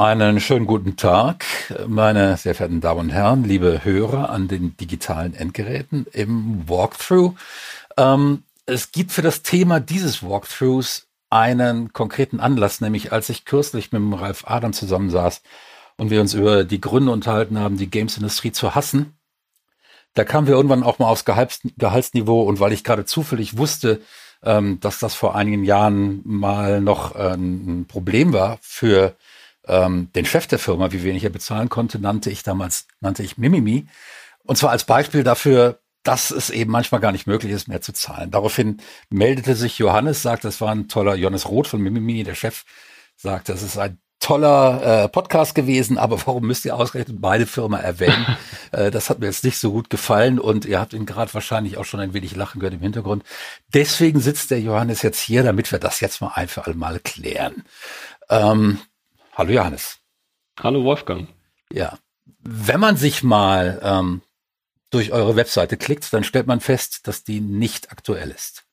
Einen schönen guten Tag, meine sehr verehrten Damen und Herren, liebe Hörer an den digitalen Endgeräten im Walkthrough. Ähm, es gibt für das Thema dieses Walkthroughs einen konkreten Anlass, nämlich als ich kürzlich mit dem Ralf Adam zusammensaß und wir uns über die Gründe unterhalten haben, die Games-Industrie zu hassen. Da kamen wir irgendwann auch mal aufs Gehalts Gehaltsniveau und weil ich gerade zufällig wusste, ähm, dass das vor einigen Jahren mal noch äh, ein Problem war für ähm, den Chef der Firma, wie wenig er bezahlen konnte, nannte ich damals, nannte ich Mimimi. Und zwar als Beispiel dafür, dass es eben manchmal gar nicht möglich ist, mehr zu zahlen. Daraufhin meldete sich Johannes, sagt, das war ein toller Johannes Roth von Mimimi, der Chef, sagt, das ist ein toller äh, Podcast gewesen, aber warum müsst ihr ausgerechnet beide Firma erwähnen? äh, das hat mir jetzt nicht so gut gefallen und ihr habt ihn gerade wahrscheinlich auch schon ein wenig lachen gehört im Hintergrund. Deswegen sitzt der Johannes jetzt hier, damit wir das jetzt mal ein für alle Mal klären. Ähm, Hallo Johannes. Hallo Wolfgang. Ja, wenn man sich mal ähm, durch eure Webseite klickt, dann stellt man fest, dass die nicht aktuell ist.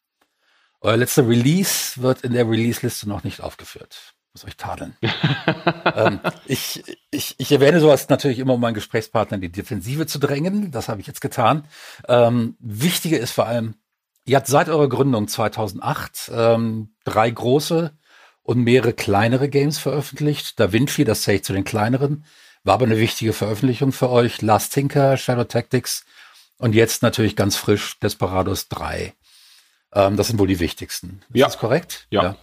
Euer letzter Release wird in der Release-Liste noch nicht aufgeführt. Muss euch tadeln. ähm, ich, ich, ich erwähne sowas natürlich immer, um meinen Gesprächspartner in die Defensive zu drängen. Das habe ich jetzt getan. Ähm, wichtiger ist vor allem, ihr habt seit eurer Gründung 2008 ähm, drei große und mehrere kleinere Games veröffentlicht. Da Vinci, das zähle ich zu den kleineren, war aber eine wichtige Veröffentlichung für euch. Last Tinker, Shadow Tactics und jetzt natürlich ganz frisch Desperados 3. Ähm, das sind wohl die wichtigsten. Ist ja. das korrekt? Ja. ja.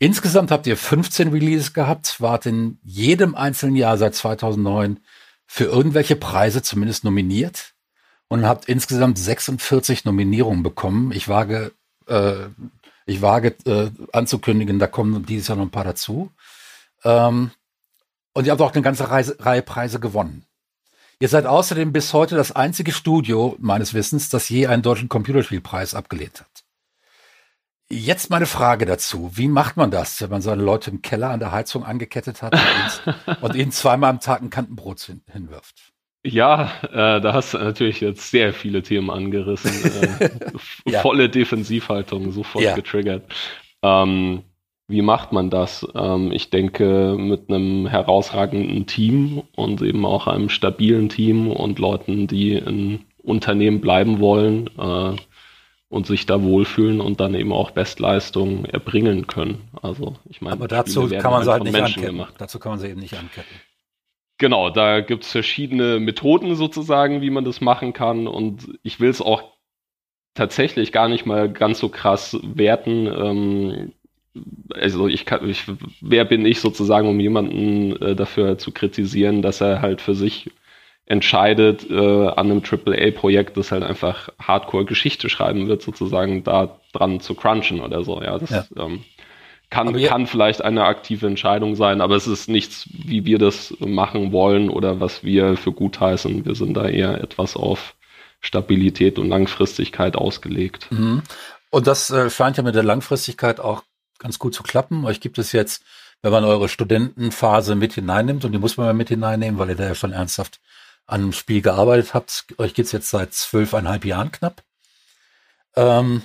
Insgesamt habt ihr 15 Releases gehabt, wart in jedem einzelnen Jahr seit 2009 für irgendwelche Preise zumindest nominiert und habt insgesamt 46 Nominierungen bekommen. Ich wage äh, ich wage äh, anzukündigen, da kommen dieses Jahr noch ein paar dazu. Ähm, und ihr habt auch eine ganze Reise, Reihe Preise gewonnen. Ihr seid außerdem bis heute das einzige Studio meines Wissens, das je einen deutschen Computerspielpreis abgelehnt hat. Jetzt meine Frage dazu. Wie macht man das, wenn man seine Leute im Keller an der Heizung angekettet hat und ihnen zweimal am Tag ein Kantenbrot hinwirft? Ja, äh, da hast du natürlich jetzt sehr viele Themen angerissen. Äh, ja. Volle Defensivhaltung, sofort ja. getriggert. Ähm, wie macht man das? Ähm, ich denke, mit einem herausragenden Team und eben auch einem stabilen Team und Leuten, die in Unternehmen bleiben wollen äh, und sich da wohlfühlen und dann eben auch Bestleistungen erbringen können. Also ich meine, aber dazu kann man sie halt nicht anketten. Gemacht. Dazu kann man sie eben nicht anketten. Genau, da gibt es verschiedene Methoden sozusagen, wie man das machen kann. Und ich will es auch tatsächlich gar nicht mal ganz so krass werten. Ähm, also ich kann, ich, wer bin ich sozusagen, um jemanden äh, dafür zu kritisieren, dass er halt für sich entscheidet, äh, an einem AAA-Projekt, das halt einfach Hardcore-Geschichte schreiben wird, sozusagen da dran zu crunchen oder so. Ja, das ja. Ähm, kann, kann vielleicht eine aktive Entscheidung sein, aber es ist nichts, wie wir das machen wollen oder was wir für gut heißen. Wir sind da eher etwas auf Stabilität und Langfristigkeit ausgelegt. Mhm. Und das äh, scheint ja mit der Langfristigkeit auch ganz gut zu klappen. Euch gibt es jetzt, wenn man eure Studentenphase mit hineinnimmt, und die muss man mal mit hineinnehmen, weil ihr da ja schon ernsthaft an einem Spiel gearbeitet habt. Euch gibt es jetzt seit zwölfeinhalb Jahren knapp. Ähm,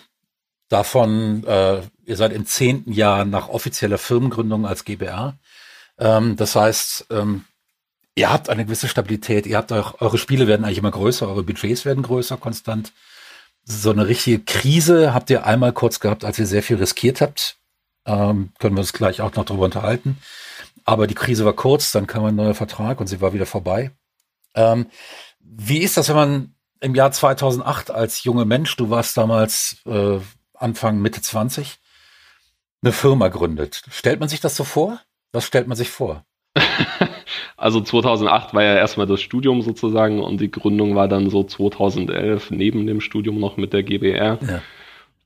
Davon, äh, ihr seid im zehnten Jahr nach offizieller Firmengründung als GBR. Ähm, das heißt, ähm, ihr habt eine gewisse Stabilität, ihr habt auch, eure Spiele werden eigentlich immer größer, eure Budgets werden größer, konstant. So eine richtige Krise habt ihr einmal kurz gehabt, als ihr sehr viel riskiert habt. Ähm, können wir uns gleich auch noch darüber unterhalten. Aber die Krise war kurz, dann kam ein neuer Vertrag und sie war wieder vorbei. Ähm, wie ist das, wenn man im Jahr 2008 als junger Mensch, du warst damals äh, Anfang, Mitte 20 eine Firma gründet. Stellt man sich das so vor? Was stellt man sich vor? Also 2008 war ja erstmal das Studium sozusagen und die Gründung war dann so 2011 neben dem Studium noch mit der GBR. Ja.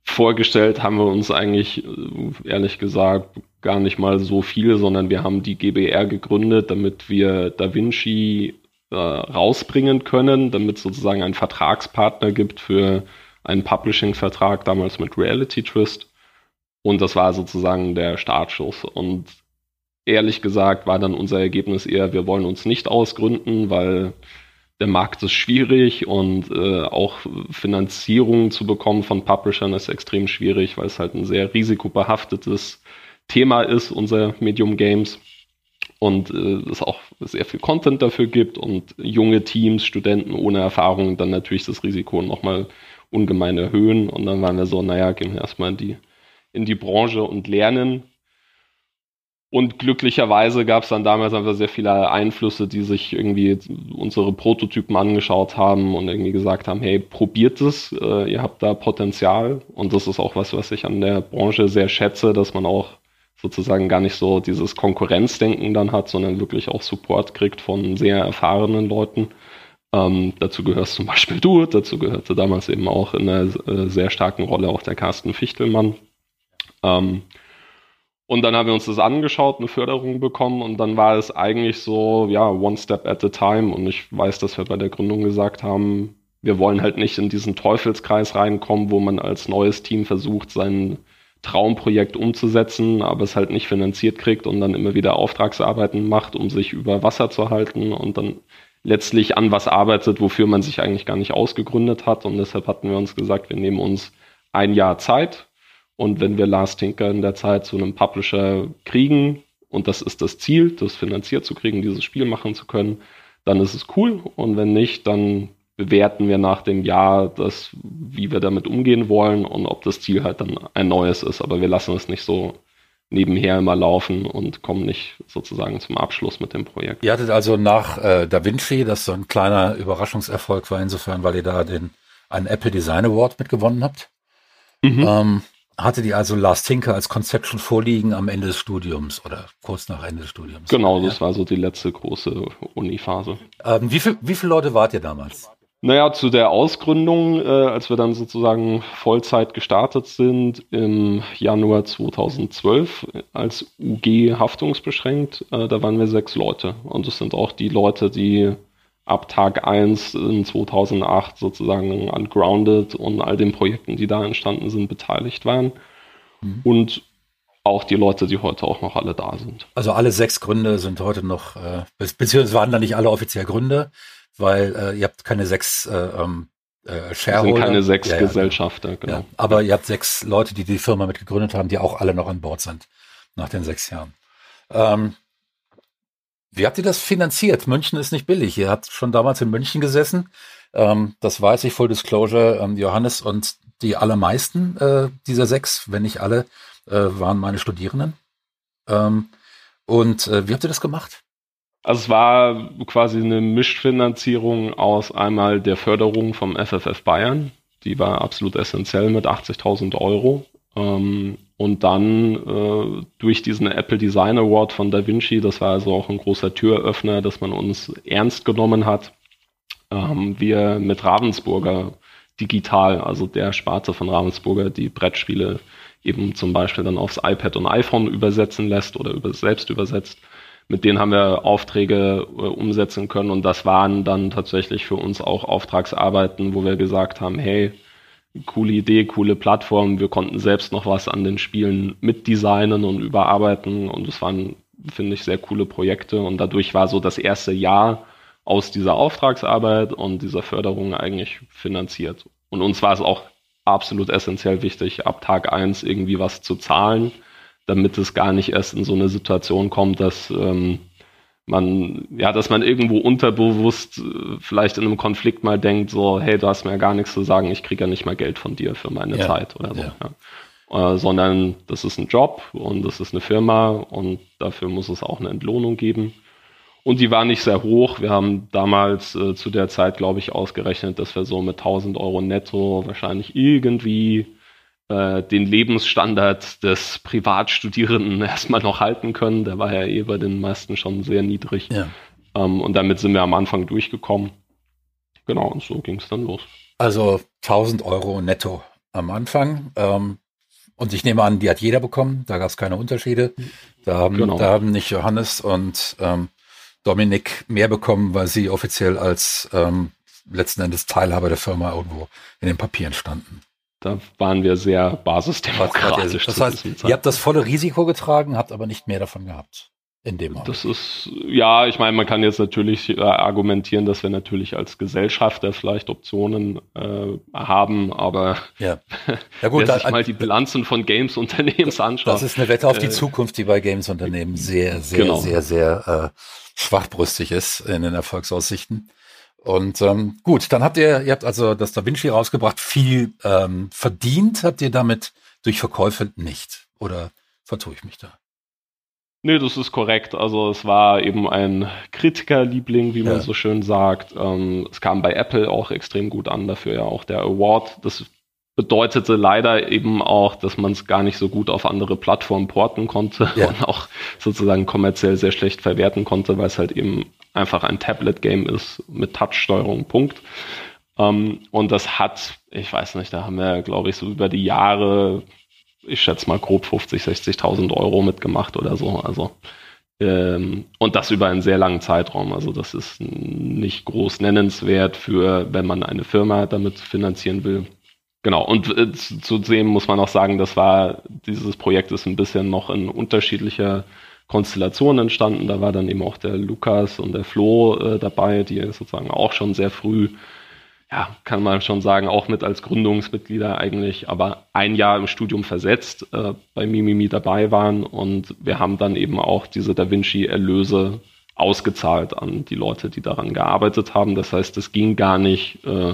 Vorgestellt haben wir uns eigentlich, ehrlich gesagt, gar nicht mal so viel, sondern wir haben die GBR gegründet, damit wir Da Vinci äh, rausbringen können, damit es sozusagen einen Vertragspartner gibt für einen Publishing-Vertrag damals mit Reality Twist. Und das war sozusagen der Startschuss. Und ehrlich gesagt war dann unser Ergebnis eher, wir wollen uns nicht ausgründen, weil der Markt ist schwierig und äh, auch Finanzierung zu bekommen von Publishern ist extrem schwierig, weil es halt ein sehr risikobehaftetes Thema ist, unser Medium Games. und äh, es auch sehr viel Content dafür gibt und junge Teams, Studenten ohne Erfahrung dann natürlich das Risiko nochmal ungemein erhöhen. Und dann waren wir so, naja, gehen wir erstmal in die, in die Branche und lernen. Und glücklicherweise gab es dann damals einfach sehr viele Einflüsse, die sich irgendwie unsere Prototypen angeschaut haben und irgendwie gesagt haben, hey, probiert es, äh, ihr habt da Potenzial. Und das ist auch was, was ich an der Branche sehr schätze, dass man auch sozusagen gar nicht so dieses Konkurrenzdenken dann hat, sondern wirklich auch Support kriegt von sehr erfahrenen Leuten. Ähm, dazu gehörst zum Beispiel du, dazu gehörte damals eben auch in einer äh, sehr starken Rolle auch der Carsten Fichtelmann. Ähm, und dann haben wir uns das angeschaut, eine Förderung bekommen und dann war es eigentlich so, ja, one step at a time. Und ich weiß, dass wir bei der Gründung gesagt haben, wir wollen halt nicht in diesen Teufelskreis reinkommen, wo man als neues Team versucht, seinen Traumprojekt umzusetzen, aber es halt nicht finanziert kriegt und dann immer wieder Auftragsarbeiten macht, um sich über Wasser zu halten und dann letztlich an was arbeitet, wofür man sich eigentlich gar nicht ausgegründet hat. Und deshalb hatten wir uns gesagt, wir nehmen uns ein Jahr Zeit und wenn wir Last Tinker in der Zeit zu einem Publisher kriegen, und das ist das Ziel, das finanziert zu kriegen, dieses Spiel machen zu können, dann ist es cool. Und wenn nicht, dann bewerten wir nach dem Jahr, das, wie wir damit umgehen wollen und ob das Ziel halt dann ein neues ist. Aber wir lassen es nicht so nebenher immer laufen und kommen nicht sozusagen zum Abschluss mit dem Projekt. Ihr hattet also nach äh, Da Vinci, das so ein kleiner Überraschungserfolg war insofern, weil ihr da den einen Apple Design Award mitgewonnen habt. Mhm. Ähm, hatte die also Last Tinker als Konzept schon vorliegen am Ende des Studiums oder kurz nach Ende des Studiums? Genau, das war so die letzte große Uni-Phase. Ähm, wie, viel, wie viele Leute wart ihr damals? Naja, zu der Ausgründung, äh, als wir dann sozusagen Vollzeit gestartet sind, im Januar 2012 als UG haftungsbeschränkt, äh, da waren wir sechs Leute. Und das sind auch die Leute, die ab Tag 1 in 2008 sozusagen an Grounded und all den Projekten, die da entstanden sind, beteiligt waren. Mhm. Und auch die Leute, die heute auch noch alle da sind. Also alle sechs Gründe sind heute noch, äh, beziehungsweise waren da nicht alle offiziell Gründe weil äh, ihr habt keine sechs äh, ähm, äh, Shareholder. sind keine sechs ja, Gesellschafter, genau. Ja, aber ihr habt sechs Leute, die die Firma mitgegründet haben, die auch alle noch an Bord sind nach den sechs Jahren. Ähm, wie habt ihr das finanziert? München ist nicht billig. Ihr habt schon damals in München gesessen. Ähm, das weiß ich, Full Disclosure. Ähm, Johannes und die allermeisten äh, dieser sechs, wenn nicht alle, äh, waren meine Studierenden. Ähm, und äh, wie habt ihr das gemacht? Also es war quasi eine Mischfinanzierung aus einmal der Förderung vom FFF Bayern, die war absolut essentiell mit 80.000 Euro. Ähm, und dann äh, durch diesen Apple Design Award von Da Vinci, das war also auch ein großer Türöffner, dass man uns ernst genommen hat, haben wir mit Ravensburger digital, also der Sparte von Ravensburger, die Brettspiele eben zum Beispiel dann aufs iPad und iPhone übersetzen lässt oder über, selbst übersetzt, mit denen haben wir Aufträge äh, umsetzen können. Und das waren dann tatsächlich für uns auch Auftragsarbeiten, wo wir gesagt haben, hey, coole Idee, coole Plattform, wir konnten selbst noch was an den Spielen mitdesignen und überarbeiten. Und es waren, finde ich, sehr coole Projekte. Und dadurch war so das erste Jahr aus dieser Auftragsarbeit und dieser Förderung eigentlich finanziert. Und uns war es auch absolut essentiell wichtig, ab Tag eins irgendwie was zu zahlen damit es gar nicht erst in so eine Situation kommt, dass ähm, man, ja, dass man irgendwo unterbewusst äh, vielleicht in einem Konflikt mal denkt, so, hey, du hast mir ja gar nichts zu sagen, ich kriege ja nicht mal Geld von dir für meine ja. Zeit oder so. Ja. Ja. Äh, sondern das ist ein Job und das ist eine Firma und dafür muss es auch eine Entlohnung geben. Und die war nicht sehr hoch. Wir haben damals äh, zu der Zeit, glaube ich, ausgerechnet, dass wir so mit 1000 Euro netto wahrscheinlich irgendwie äh, den Lebensstandard des Privatstudierenden erstmal noch halten können. Der war ja eh bei den meisten schon sehr niedrig. Ja. Ähm, und damit sind wir am Anfang durchgekommen. Genau, und so ging es dann los. Also 1000 Euro netto am Anfang. Ähm, und ich nehme an, die hat jeder bekommen. Da gab es keine Unterschiede. Da haben, genau. da haben nicht Johannes und ähm, Dominik mehr bekommen, weil sie offiziell als ähm, letzten Endes Teilhaber der Firma irgendwo in den Papieren standen. Da waren wir sehr basisdemokratisch. Das heißt, ihr habt das volle Risiko getragen, habt aber nicht mehr davon gehabt. in dem Moment. Das ist, ja, ich meine, man kann jetzt natürlich äh, argumentieren, dass wir natürlich als Gesellschafter vielleicht Optionen äh, haben, aber ja. Ja, gut, wer sich da, mal die Bilanzen von Games-Unternehmens anschaut. Das ist eine Wette auf die äh, Zukunft, die bei Games-Unternehmen sehr, sehr, genau. sehr, sehr, sehr äh, schwachbrüstig ist in den Erfolgsaussichten. Und ähm, gut, dann habt ihr, ihr habt also das Da Vinci rausgebracht, viel ähm, verdient habt ihr damit durch Verkäufe nicht. Oder vertue ich mich da? Nee, das ist korrekt. Also es war eben ein Kritikerliebling, wie man ja. so schön sagt. Ähm, es kam bei Apple auch extrem gut an, dafür ja auch der Award. Das bedeutete leider eben auch, dass man es gar nicht so gut auf andere Plattformen porten konnte ja. und auch sozusagen kommerziell sehr schlecht verwerten konnte, weil es halt eben einfach ein Tablet-Game ist mit Touch-Steuerung, Punkt. Ähm, und das hat, ich weiß nicht, da haben wir, glaube ich, so über die Jahre ich schätze mal grob 50, 60.000 Euro mitgemacht oder so. Also ähm, und das über einen sehr langen Zeitraum. Also das ist nicht groß nennenswert für, wenn man eine Firma damit finanzieren will. Genau. Und äh, zu sehen muss man auch sagen, das war dieses Projekt ist ein bisschen noch in unterschiedlicher Konstellation entstanden. Da war dann eben auch der Lukas und der Flo äh, dabei, die sozusagen auch schon sehr früh ja, kann man schon sagen, auch mit als Gründungsmitglieder eigentlich, aber ein Jahr im Studium versetzt äh, bei Mimimi dabei waren und wir haben dann eben auch diese Da Vinci-Erlöse ausgezahlt an die Leute, die daran gearbeitet haben. Das heißt, es ging gar nicht äh,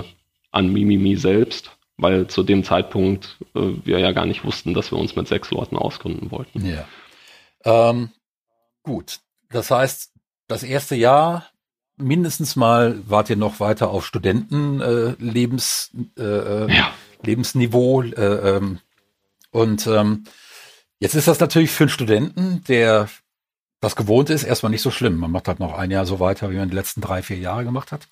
an Mimimi selbst, weil zu dem Zeitpunkt äh, wir ja gar nicht wussten, dass wir uns mit sechs Leuten ausgründen wollten. Ja. Ähm, gut, das heißt, das erste Jahr mindestens mal wart ihr noch weiter auf Studentenlebens äh, äh, ja. Lebensniveau. Äh, ähm, und ähm, jetzt ist das natürlich für einen Studenten, der das gewohnt ist, erstmal nicht so schlimm. Man macht halt noch ein Jahr so weiter, wie man die letzten drei, vier Jahre gemacht hat.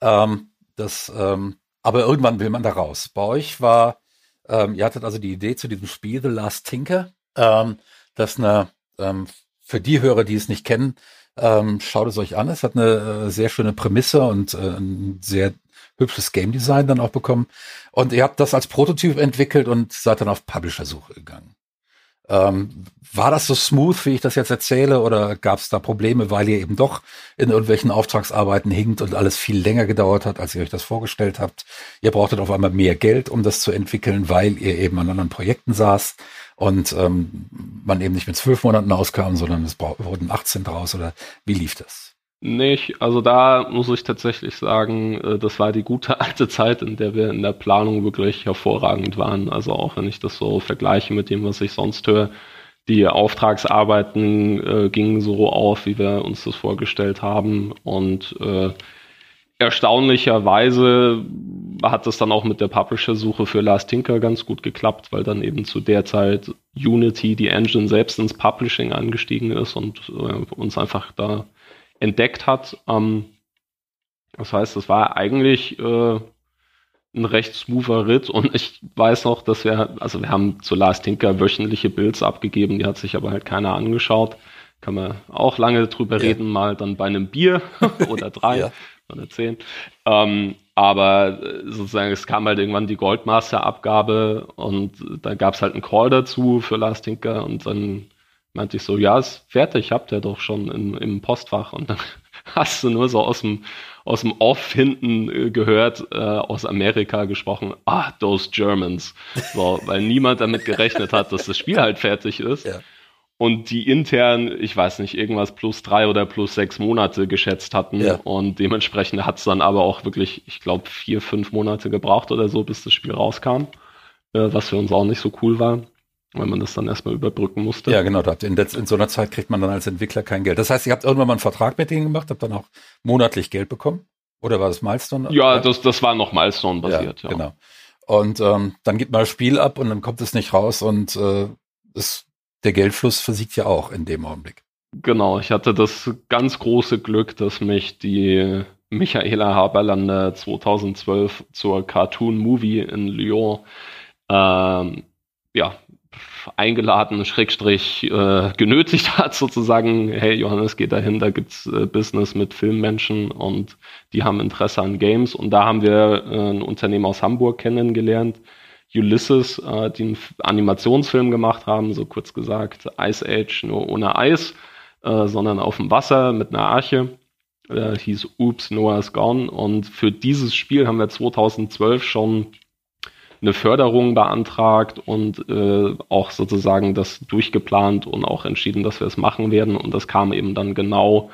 Ähm, das, ähm, aber irgendwann will man da raus. Bei euch war, ähm, ihr hattet also die Idee zu diesem Spiel The Last Tinker, ähm, das eine, ähm, für die Hörer, die es nicht kennen, ähm, schaut es euch an. Es hat eine äh, sehr schöne Prämisse und äh, ein sehr hübsches Game Design dann auch bekommen. Und ihr habt das als Prototyp entwickelt und seid dann auf Publisher-Suche gegangen. Ähm, war das so smooth, wie ich das jetzt erzähle, oder gab es da Probleme, weil ihr eben doch in irgendwelchen Auftragsarbeiten hinkt und alles viel länger gedauert hat, als ihr euch das vorgestellt habt? Ihr brauchtet auf einmal mehr Geld, um das zu entwickeln, weil ihr eben an anderen Projekten saß und ähm, man eben nicht mit zwölf Monaten auskam, sondern es wurden 18 draus oder wie lief das? Nicht, also da muss ich tatsächlich sagen, äh, das war die gute alte Zeit, in der wir in der Planung wirklich hervorragend waren. Also auch wenn ich das so vergleiche mit dem, was ich sonst höre, die Auftragsarbeiten äh, gingen so auf, wie wir uns das vorgestellt haben und äh, erstaunlicherweise hat es dann auch mit der Publisher-Suche für Last Tinker ganz gut geklappt, weil dann eben zu der Zeit Unity, die Engine selbst ins Publishing angestiegen ist und äh, uns einfach da entdeckt hat. Ähm, das heißt, es war eigentlich äh, ein recht smoother Ritt und ich weiß noch, dass wir, also wir haben zu Last Tinker wöchentliche Builds abgegeben, die hat sich aber halt keiner angeschaut. Kann man auch lange drüber ja. reden, mal dann bei einem Bier oder drei. ja oder zehn. Ähm, aber äh, sozusagen, es kam halt irgendwann die Goldmaster-Abgabe und da gab es halt einen Call dazu für Lars Tinker und dann meinte ich so, ja, ist fertig, habt ihr doch schon im, im Postfach und dann hast du nur so aus dem, aus dem Off hinten äh, gehört, äh, aus Amerika gesprochen, ah, those Germans. So, weil niemand damit gerechnet hat, dass das Spiel halt fertig ist. Ja und die intern, ich weiß nicht, irgendwas plus drei oder plus sechs Monate geschätzt hatten. Ja. Und dementsprechend hat es dann aber auch wirklich, ich glaube, vier, fünf Monate gebraucht oder so, bis das Spiel rauskam. Äh, was für uns auch nicht so cool war, weil man das dann erstmal überbrücken musste. Ja, genau. In, der, in so einer Zeit kriegt man dann als Entwickler kein Geld. Das heißt, ihr habt irgendwann mal einen Vertrag mit denen gemacht, habt dann auch monatlich Geld bekommen? Oder war das Milestone? Ja, das, das war noch Milestone-basiert, ja, ja. Genau. Und ähm, dann gibt man das Spiel ab und dann kommt es nicht raus und äh, es der Geldfluss versiegt ja auch in dem Augenblick. Genau, ich hatte das ganz große Glück, dass mich die Michaela Haberlander 2012 zur Cartoon Movie in Lyon ähm, ja, eingeladen, Schrägstrich äh, genötigt hat, sozusagen, hey Johannes, geh dahin, da gibt's äh, Business mit Filmmenschen und die haben Interesse an Games. Und da haben wir äh, ein Unternehmen aus Hamburg kennengelernt, Ulysses, äh, einen Animationsfilm gemacht haben, so kurz gesagt, Ice Age, nur ohne Eis. äh, sondern auf dem Wasser mit einer Arche. Äh, hieß Oops, Noah's Gone. Und für dieses Spiel haben wir 2012 schon eine Förderung beantragt und äh, auch sozusagen das durchgeplant und auch entschieden, dass wir es machen werden. Und das kam eben dann genau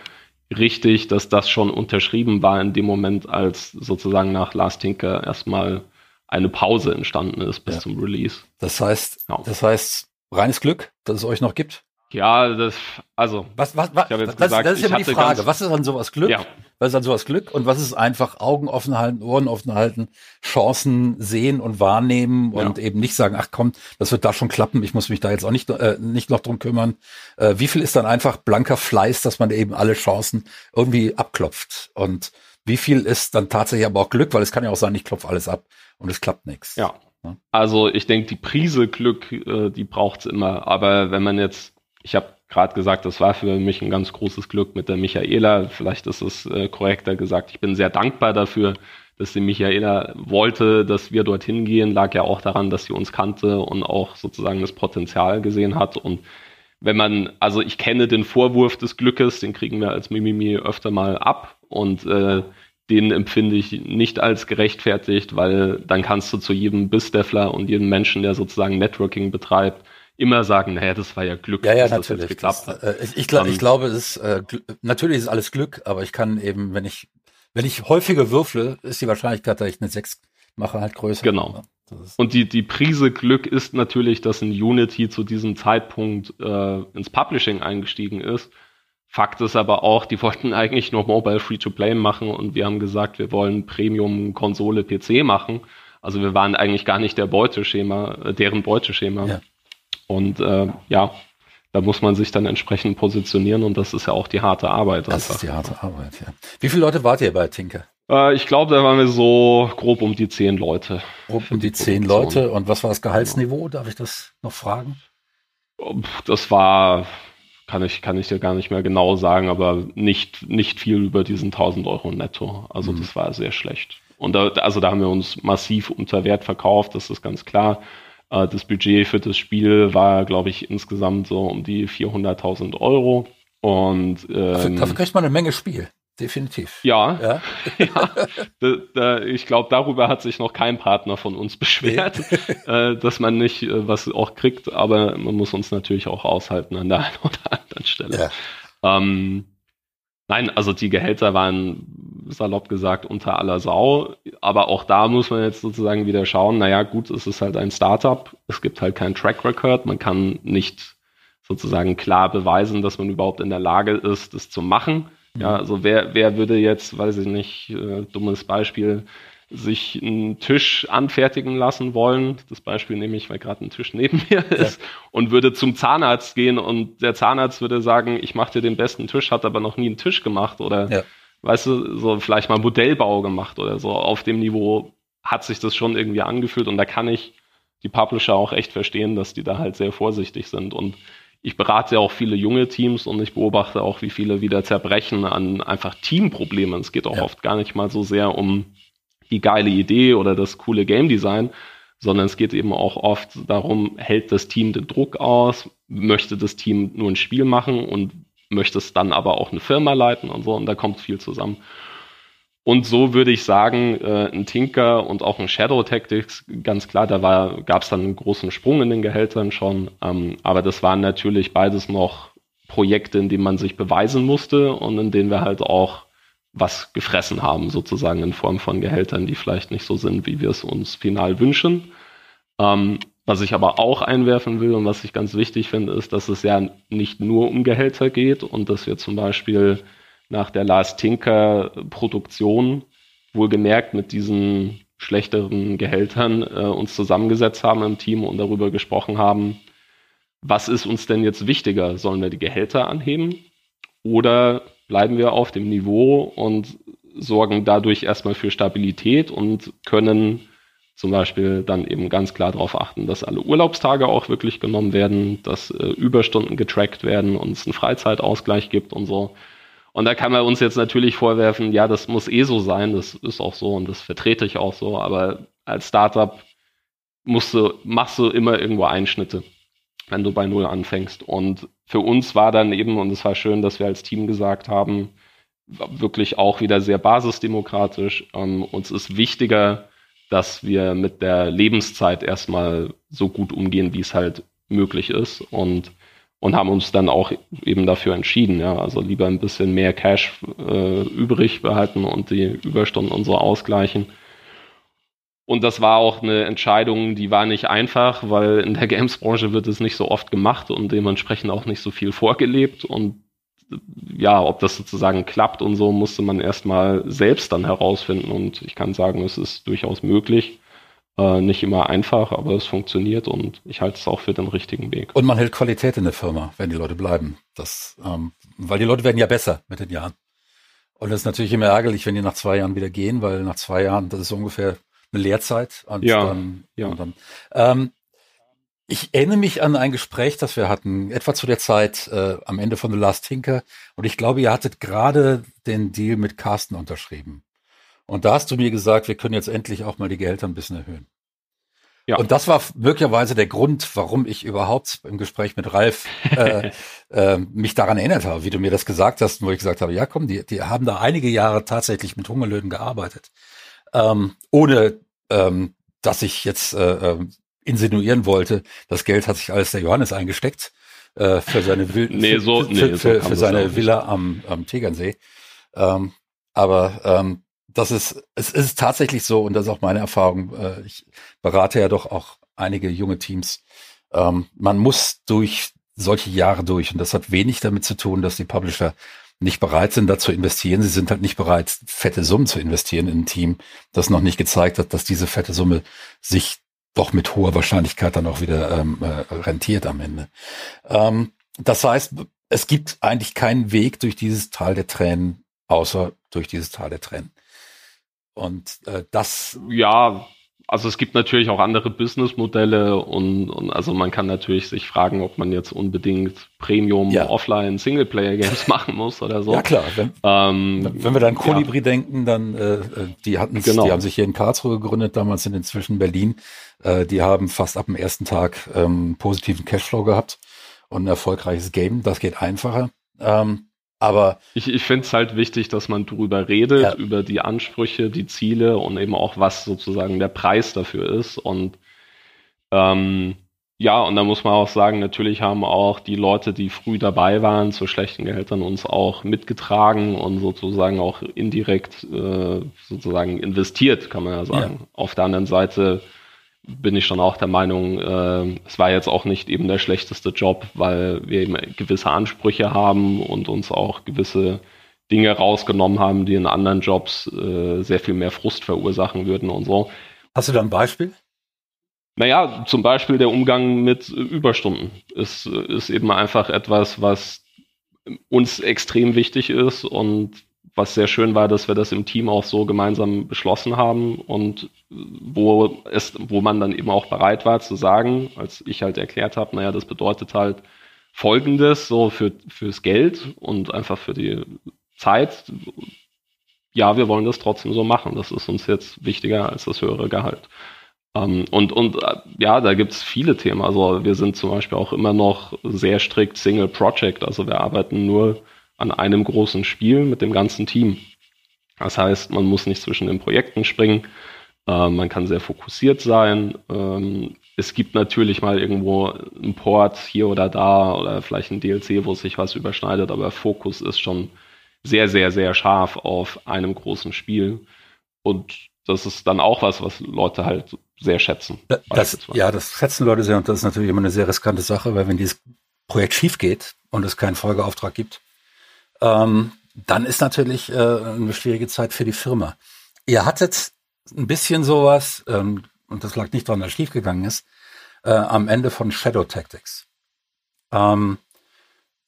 richtig, dass das schon unterschrieben war in dem Moment, als sozusagen nach Last Tinker erstmal eine Pause entstanden ist bis ja. zum Release. Das heißt, ja. das heißt, reines Glück, dass es euch noch gibt? Ja, das, also. Was, was, was, das, gesagt, das ist ja immer die Frage. Was ist an sowas Glück? Ja. Was ist an sowas Glück? Und was ist einfach Augen offen halten, Ohren offen halten, Chancen sehen und wahrnehmen und ja. eben nicht sagen, ach komm, das wird da schon klappen, ich muss mich da jetzt auch nicht, äh, nicht noch drum kümmern. Äh, wie viel ist dann einfach blanker Fleiß, dass man eben alle Chancen irgendwie abklopft? Und wie viel ist dann tatsächlich aber auch Glück, weil es kann ja auch sein, ich klopfe alles ab und es klappt nichts. Ja. Also ich denke, die Prise Glück, äh, die braucht's immer. Aber wenn man jetzt ich habe gerade gesagt, das war für mich ein ganz großes Glück mit der Michaela. Vielleicht ist es äh, korrekter gesagt. Ich bin sehr dankbar dafür, dass die Michaela wollte, dass wir dorthin gehen. Lag ja auch daran, dass sie uns kannte und auch sozusagen das Potenzial gesehen hat. Und wenn man, also ich kenne den Vorwurf des Glückes, den kriegen wir als Mimimi öfter mal ab und äh, den empfinde ich nicht als gerechtfertigt, weil dann kannst du zu jedem Bissdeffler und jedem Menschen, der sozusagen Networking betreibt, immer sagen, naja, das war ja Glück, ja, ja, dass natürlich. das geklappt hat. Das, äh, ich, ich, glaub, ich glaube, es ist, äh, natürlich ist alles Glück, aber ich kann eben, wenn ich, wenn ich häufiger würfle, ist die Wahrscheinlichkeit, dass ich eine 6 mache, halt größer. Genau. Und die, die Prise Glück ist natürlich, dass ein Unity zu diesem Zeitpunkt äh, ins Publishing eingestiegen ist. Fakt ist aber auch, die wollten eigentlich nur Mobile Free-to-Play machen und wir haben gesagt, wir wollen Premium-Konsole PC machen. Also wir waren eigentlich gar nicht der Beuteschema, äh, deren Beuteschema. Ja. Und äh, ja, da muss man sich dann entsprechend positionieren und das ist ja auch die harte Arbeit. Das einfach. ist die harte Arbeit, ja. Wie viele Leute wart ihr bei Tinker? Äh, ich glaube, da waren wir so grob um die zehn Leute. Grob um die, die zehn Leute. Und was war das Gehaltsniveau? Darf ich das noch fragen? Das war, kann ich, kann ich dir gar nicht mehr genau sagen, aber nicht, nicht viel über diesen 1000 Euro netto. Also mhm. das war sehr schlecht. Und da, also da haben wir uns massiv unter Wert verkauft, das ist ganz klar. Äh, das Budget für das Spiel war, glaube ich, insgesamt so um die 400.000 Euro. Und ähm, dafür, dafür kriegt man eine Menge Spiel. Definitiv. Ja, ja. ja da, da, ich glaube, darüber hat sich noch kein Partner von uns beschwert, äh, dass man nicht äh, was auch kriegt, aber man muss uns natürlich auch aushalten an der einen oder anderen Stelle. Ja. Ähm, Nein, also die Gehälter waren salopp gesagt unter aller Sau. Aber auch da muss man jetzt sozusagen wieder schauen, naja, gut, es ist halt ein Startup. Es gibt halt keinen Track Record. Man kann nicht sozusagen klar beweisen, dass man überhaupt in der Lage ist, das zu machen. Ja, also wer, wer würde jetzt, weiß ich nicht, äh, dummes Beispiel, sich einen Tisch anfertigen lassen wollen, das Beispiel nehme ich, weil gerade ein Tisch neben mir ist, ja. und würde zum Zahnarzt gehen und der Zahnarzt würde sagen, ich mache dir den besten Tisch, hat aber noch nie einen Tisch gemacht oder ja. weißt du, so vielleicht mal Modellbau gemacht oder so. Auf dem Niveau hat sich das schon irgendwie angefühlt und da kann ich die Publisher auch echt verstehen, dass die da halt sehr vorsichtig sind und ich berate ja auch viele junge Teams und ich beobachte auch, wie viele wieder zerbrechen an einfach Teamproblemen. Es geht auch ja. oft gar nicht mal so sehr um die geile Idee oder das coole Game Design, sondern es geht eben auch oft darum, hält das Team den Druck aus, möchte das Team nur ein Spiel machen und möchte es dann aber auch eine Firma leiten und so, und da kommt viel zusammen. Und so würde ich sagen, äh, ein Tinker und auch ein Shadow Tactics, ganz klar, da gab es dann einen großen Sprung in den Gehältern schon, ähm, aber das waren natürlich beides noch Projekte, in denen man sich beweisen musste und in denen wir halt auch was gefressen haben, sozusagen in Form von Gehältern, die vielleicht nicht so sind, wie wir es uns final wünschen. Ähm, was ich aber auch einwerfen will und was ich ganz wichtig finde, ist, dass es ja nicht nur um Gehälter geht und dass wir zum Beispiel nach der Lars Tinker Produktion wohlgemerkt mit diesen schlechteren Gehältern äh, uns zusammengesetzt haben im Team und darüber gesprochen haben, was ist uns denn jetzt wichtiger? Sollen wir die Gehälter anheben oder bleiben wir auf dem Niveau und sorgen dadurch erstmal für Stabilität und können zum Beispiel dann eben ganz klar darauf achten, dass alle Urlaubstage auch wirklich genommen werden, dass äh, Überstunden getrackt werden und es einen Freizeitausgleich gibt und so. Und da kann man uns jetzt natürlich vorwerfen, ja, das muss eh so sein, das ist auch so und das vertrete ich auch so, aber als Startup musst du, machst du immer irgendwo Einschnitte. wenn du bei Null anfängst. Und für uns war dann eben, und es war schön, dass wir als Team gesagt haben, wirklich auch wieder sehr basisdemokratisch. Ähm, uns ist wichtiger, dass wir mit der Lebenszeit erstmal so gut umgehen, wie es halt möglich ist. Und und haben uns dann auch eben dafür entschieden, ja, also lieber ein bisschen mehr Cash äh, übrig behalten und die Überstunden und so ausgleichen. Und das war auch eine Entscheidung, die war nicht einfach, weil in der Games-Branche wird es nicht so oft gemacht und dementsprechend auch nicht so viel vorgelebt. Und ja, ob das sozusagen klappt und so, musste man erstmal selbst dann herausfinden. Und ich kann sagen, es ist durchaus möglich. Äh, nicht immer einfach, aber es funktioniert und ich halte es auch für den richtigen Weg. Und man hält Qualität in der Firma, wenn die Leute bleiben. Das, ähm, weil die Leute werden ja besser mit den Jahren. Und das ist natürlich immer ärgerlich, wenn die nach zwei Jahren wieder gehen, weil nach zwei Jahren, das ist ungefähr eine Lehrzeit. Und ja, dann, ja. Und dann, ähm, ich erinnere mich an ein Gespräch, das wir hatten, etwa zu der Zeit äh, am Ende von The Last Tinker. Und ich glaube, ihr hattet gerade den Deal mit Carsten unterschrieben. Und da hast du mir gesagt, wir können jetzt endlich auch mal die Gehälter ein bisschen erhöhen. Ja. Und das war möglicherweise der Grund, warum ich überhaupt im Gespräch mit Ralf äh, äh, mich daran erinnert habe, wie du mir das gesagt hast, wo ich gesagt habe, ja komm, die, die haben da einige Jahre tatsächlich mit Hungerlöhnen gearbeitet. Ähm, ohne ähm, dass ich jetzt äh, ähm, insinuieren wollte, das Geld hat sich alles der Johannes eingesteckt äh, für seine, Vil nee, so, für, nee, für, so für seine Villa am, am Tegernsee. Ähm, aber ähm, das ist, es ist tatsächlich so, und das ist auch meine Erfahrung. Äh, ich berate ja doch auch einige junge Teams. Ähm, man muss durch solche Jahre durch. Und das hat wenig damit zu tun, dass die Publisher nicht bereit sind, da zu investieren. Sie sind halt nicht bereit, fette Summen zu investieren in ein Team, das noch nicht gezeigt hat, dass diese fette Summe sich doch mit hoher Wahrscheinlichkeit dann auch wieder ähm, äh, rentiert am Ende. Ähm, das heißt, es gibt eigentlich keinen Weg durch dieses Tal der Tränen, außer durch dieses Tal der Tränen. Und äh, das. Ja, also es gibt natürlich auch andere Businessmodelle und, und also man kann natürlich sich fragen, ob man jetzt unbedingt Premium ja. Offline Singleplayer Games machen muss oder so. Ja klar. Wenn, ähm, wenn wir dann Kolibri ja. denken, dann äh, äh die hatten, genau. die haben sich hier in Karlsruhe gegründet, damals sind inzwischen Berlin. Äh, die haben fast ab dem ersten Tag ähm, positiven Cashflow gehabt und ein erfolgreiches Game. Das geht einfacher. Ähm, aber ich, ich finde es halt wichtig, dass man drüber redet, ja. über die Ansprüche, die Ziele und eben auch, was sozusagen der Preis dafür ist. Und ähm, ja, und da muss man auch sagen, natürlich haben auch die Leute, die früh dabei waren, zu schlechten Gehältern uns auch mitgetragen und sozusagen auch indirekt äh, sozusagen investiert, kann man ja sagen. Ja. Auf der anderen Seite bin ich schon auch der Meinung, äh, es war jetzt auch nicht eben der schlechteste Job, weil wir eben gewisse Ansprüche haben und uns auch gewisse Dinge rausgenommen haben, die in anderen Jobs äh, sehr viel mehr Frust verursachen würden und so. Hast du da ein Beispiel? Naja, zum Beispiel der Umgang mit Überstunden ist, ist eben einfach etwas, was uns extrem wichtig ist und was sehr schön war, dass wir das im Team auch so gemeinsam beschlossen haben und wo es, wo man dann eben auch bereit war zu sagen, als ich halt erklärt habe, naja, das bedeutet halt Folgendes, so für, fürs Geld und einfach für die Zeit. Ja, wir wollen das trotzdem so machen. Das ist uns jetzt wichtiger als das höhere Gehalt. Ähm, und, und ja, da gibt's viele Themen. Also wir sind zum Beispiel auch immer noch sehr strikt Single Project. Also wir arbeiten nur an einem großen Spiel mit dem ganzen Team. Das heißt, man muss nicht zwischen den Projekten springen, äh, man kann sehr fokussiert sein. Ähm, es gibt natürlich mal irgendwo einen Port hier oder da oder vielleicht ein DLC, wo sich was überschneidet, aber Fokus ist schon sehr, sehr, sehr scharf auf einem großen Spiel. Und das ist dann auch was, was Leute halt sehr schätzen. Das, ja, das schätzen Leute sehr und das ist natürlich immer eine sehr riskante Sache, weil wenn dieses Projekt schief geht und es keinen Folgeauftrag gibt, ähm, dann ist natürlich äh, eine schwierige Zeit für die Firma. Ihr hattet ein bisschen sowas, ähm, und das lag nicht daran, dass es schiefgegangen ist, äh, am Ende von Shadow Tactics, ähm,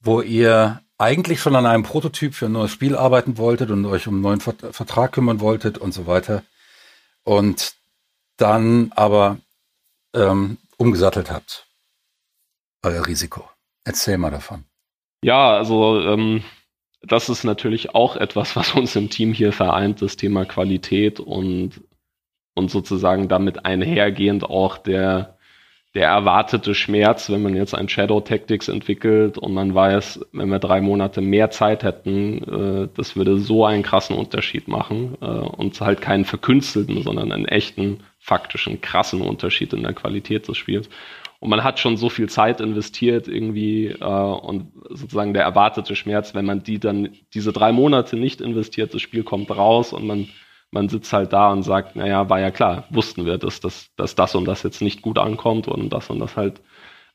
wo ihr eigentlich schon an einem Prototyp für ein neues Spiel arbeiten wolltet und euch um einen neuen Vertrag kümmern wolltet und so weiter. Und dann aber ähm, umgesattelt habt. Euer Risiko. Erzähl mal davon. Ja, also ähm, das ist natürlich auch etwas, was uns im Team hier vereint, das Thema Qualität und, und sozusagen damit einhergehend auch der, der erwartete Schmerz, wenn man jetzt ein Shadow Tactics entwickelt und man weiß, wenn wir drei Monate mehr Zeit hätten, äh, das würde so einen krassen Unterschied machen äh, und halt keinen verkünstelten, sondern einen echten, faktischen, krassen Unterschied in der Qualität des Spiels. Und man hat schon so viel Zeit investiert irgendwie äh, und sozusagen der erwartete Schmerz, wenn man die dann diese drei Monate nicht investiert, das Spiel kommt raus und man man sitzt halt da und sagt, naja, war ja klar, wussten wir, dass, dass, dass das und das jetzt nicht gut ankommt und das und das halt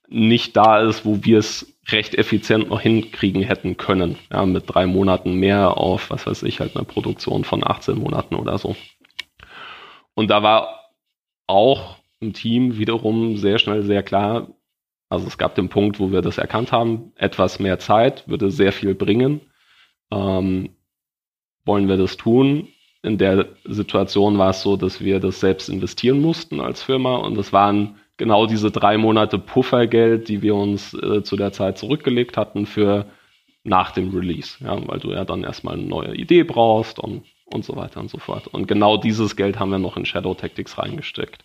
nicht da ist, wo wir es recht effizient noch hinkriegen hätten können. Ja, mit drei Monaten mehr auf, was weiß ich, halt eine Produktion von 18 Monaten oder so. Und da war auch im Team wiederum sehr schnell sehr klar, also es gab den Punkt, wo wir das erkannt haben, etwas mehr Zeit würde sehr viel bringen. Ähm, wollen wir das tun? in der Situation war es so, dass wir das selbst investieren mussten als Firma und das waren genau diese drei Monate Puffergeld, die wir uns äh, zu der Zeit zurückgelegt hatten für nach dem Release, ja, weil du ja dann erstmal eine neue Idee brauchst und, und so weiter und so fort. Und genau dieses Geld haben wir noch in Shadow Tactics reingesteckt.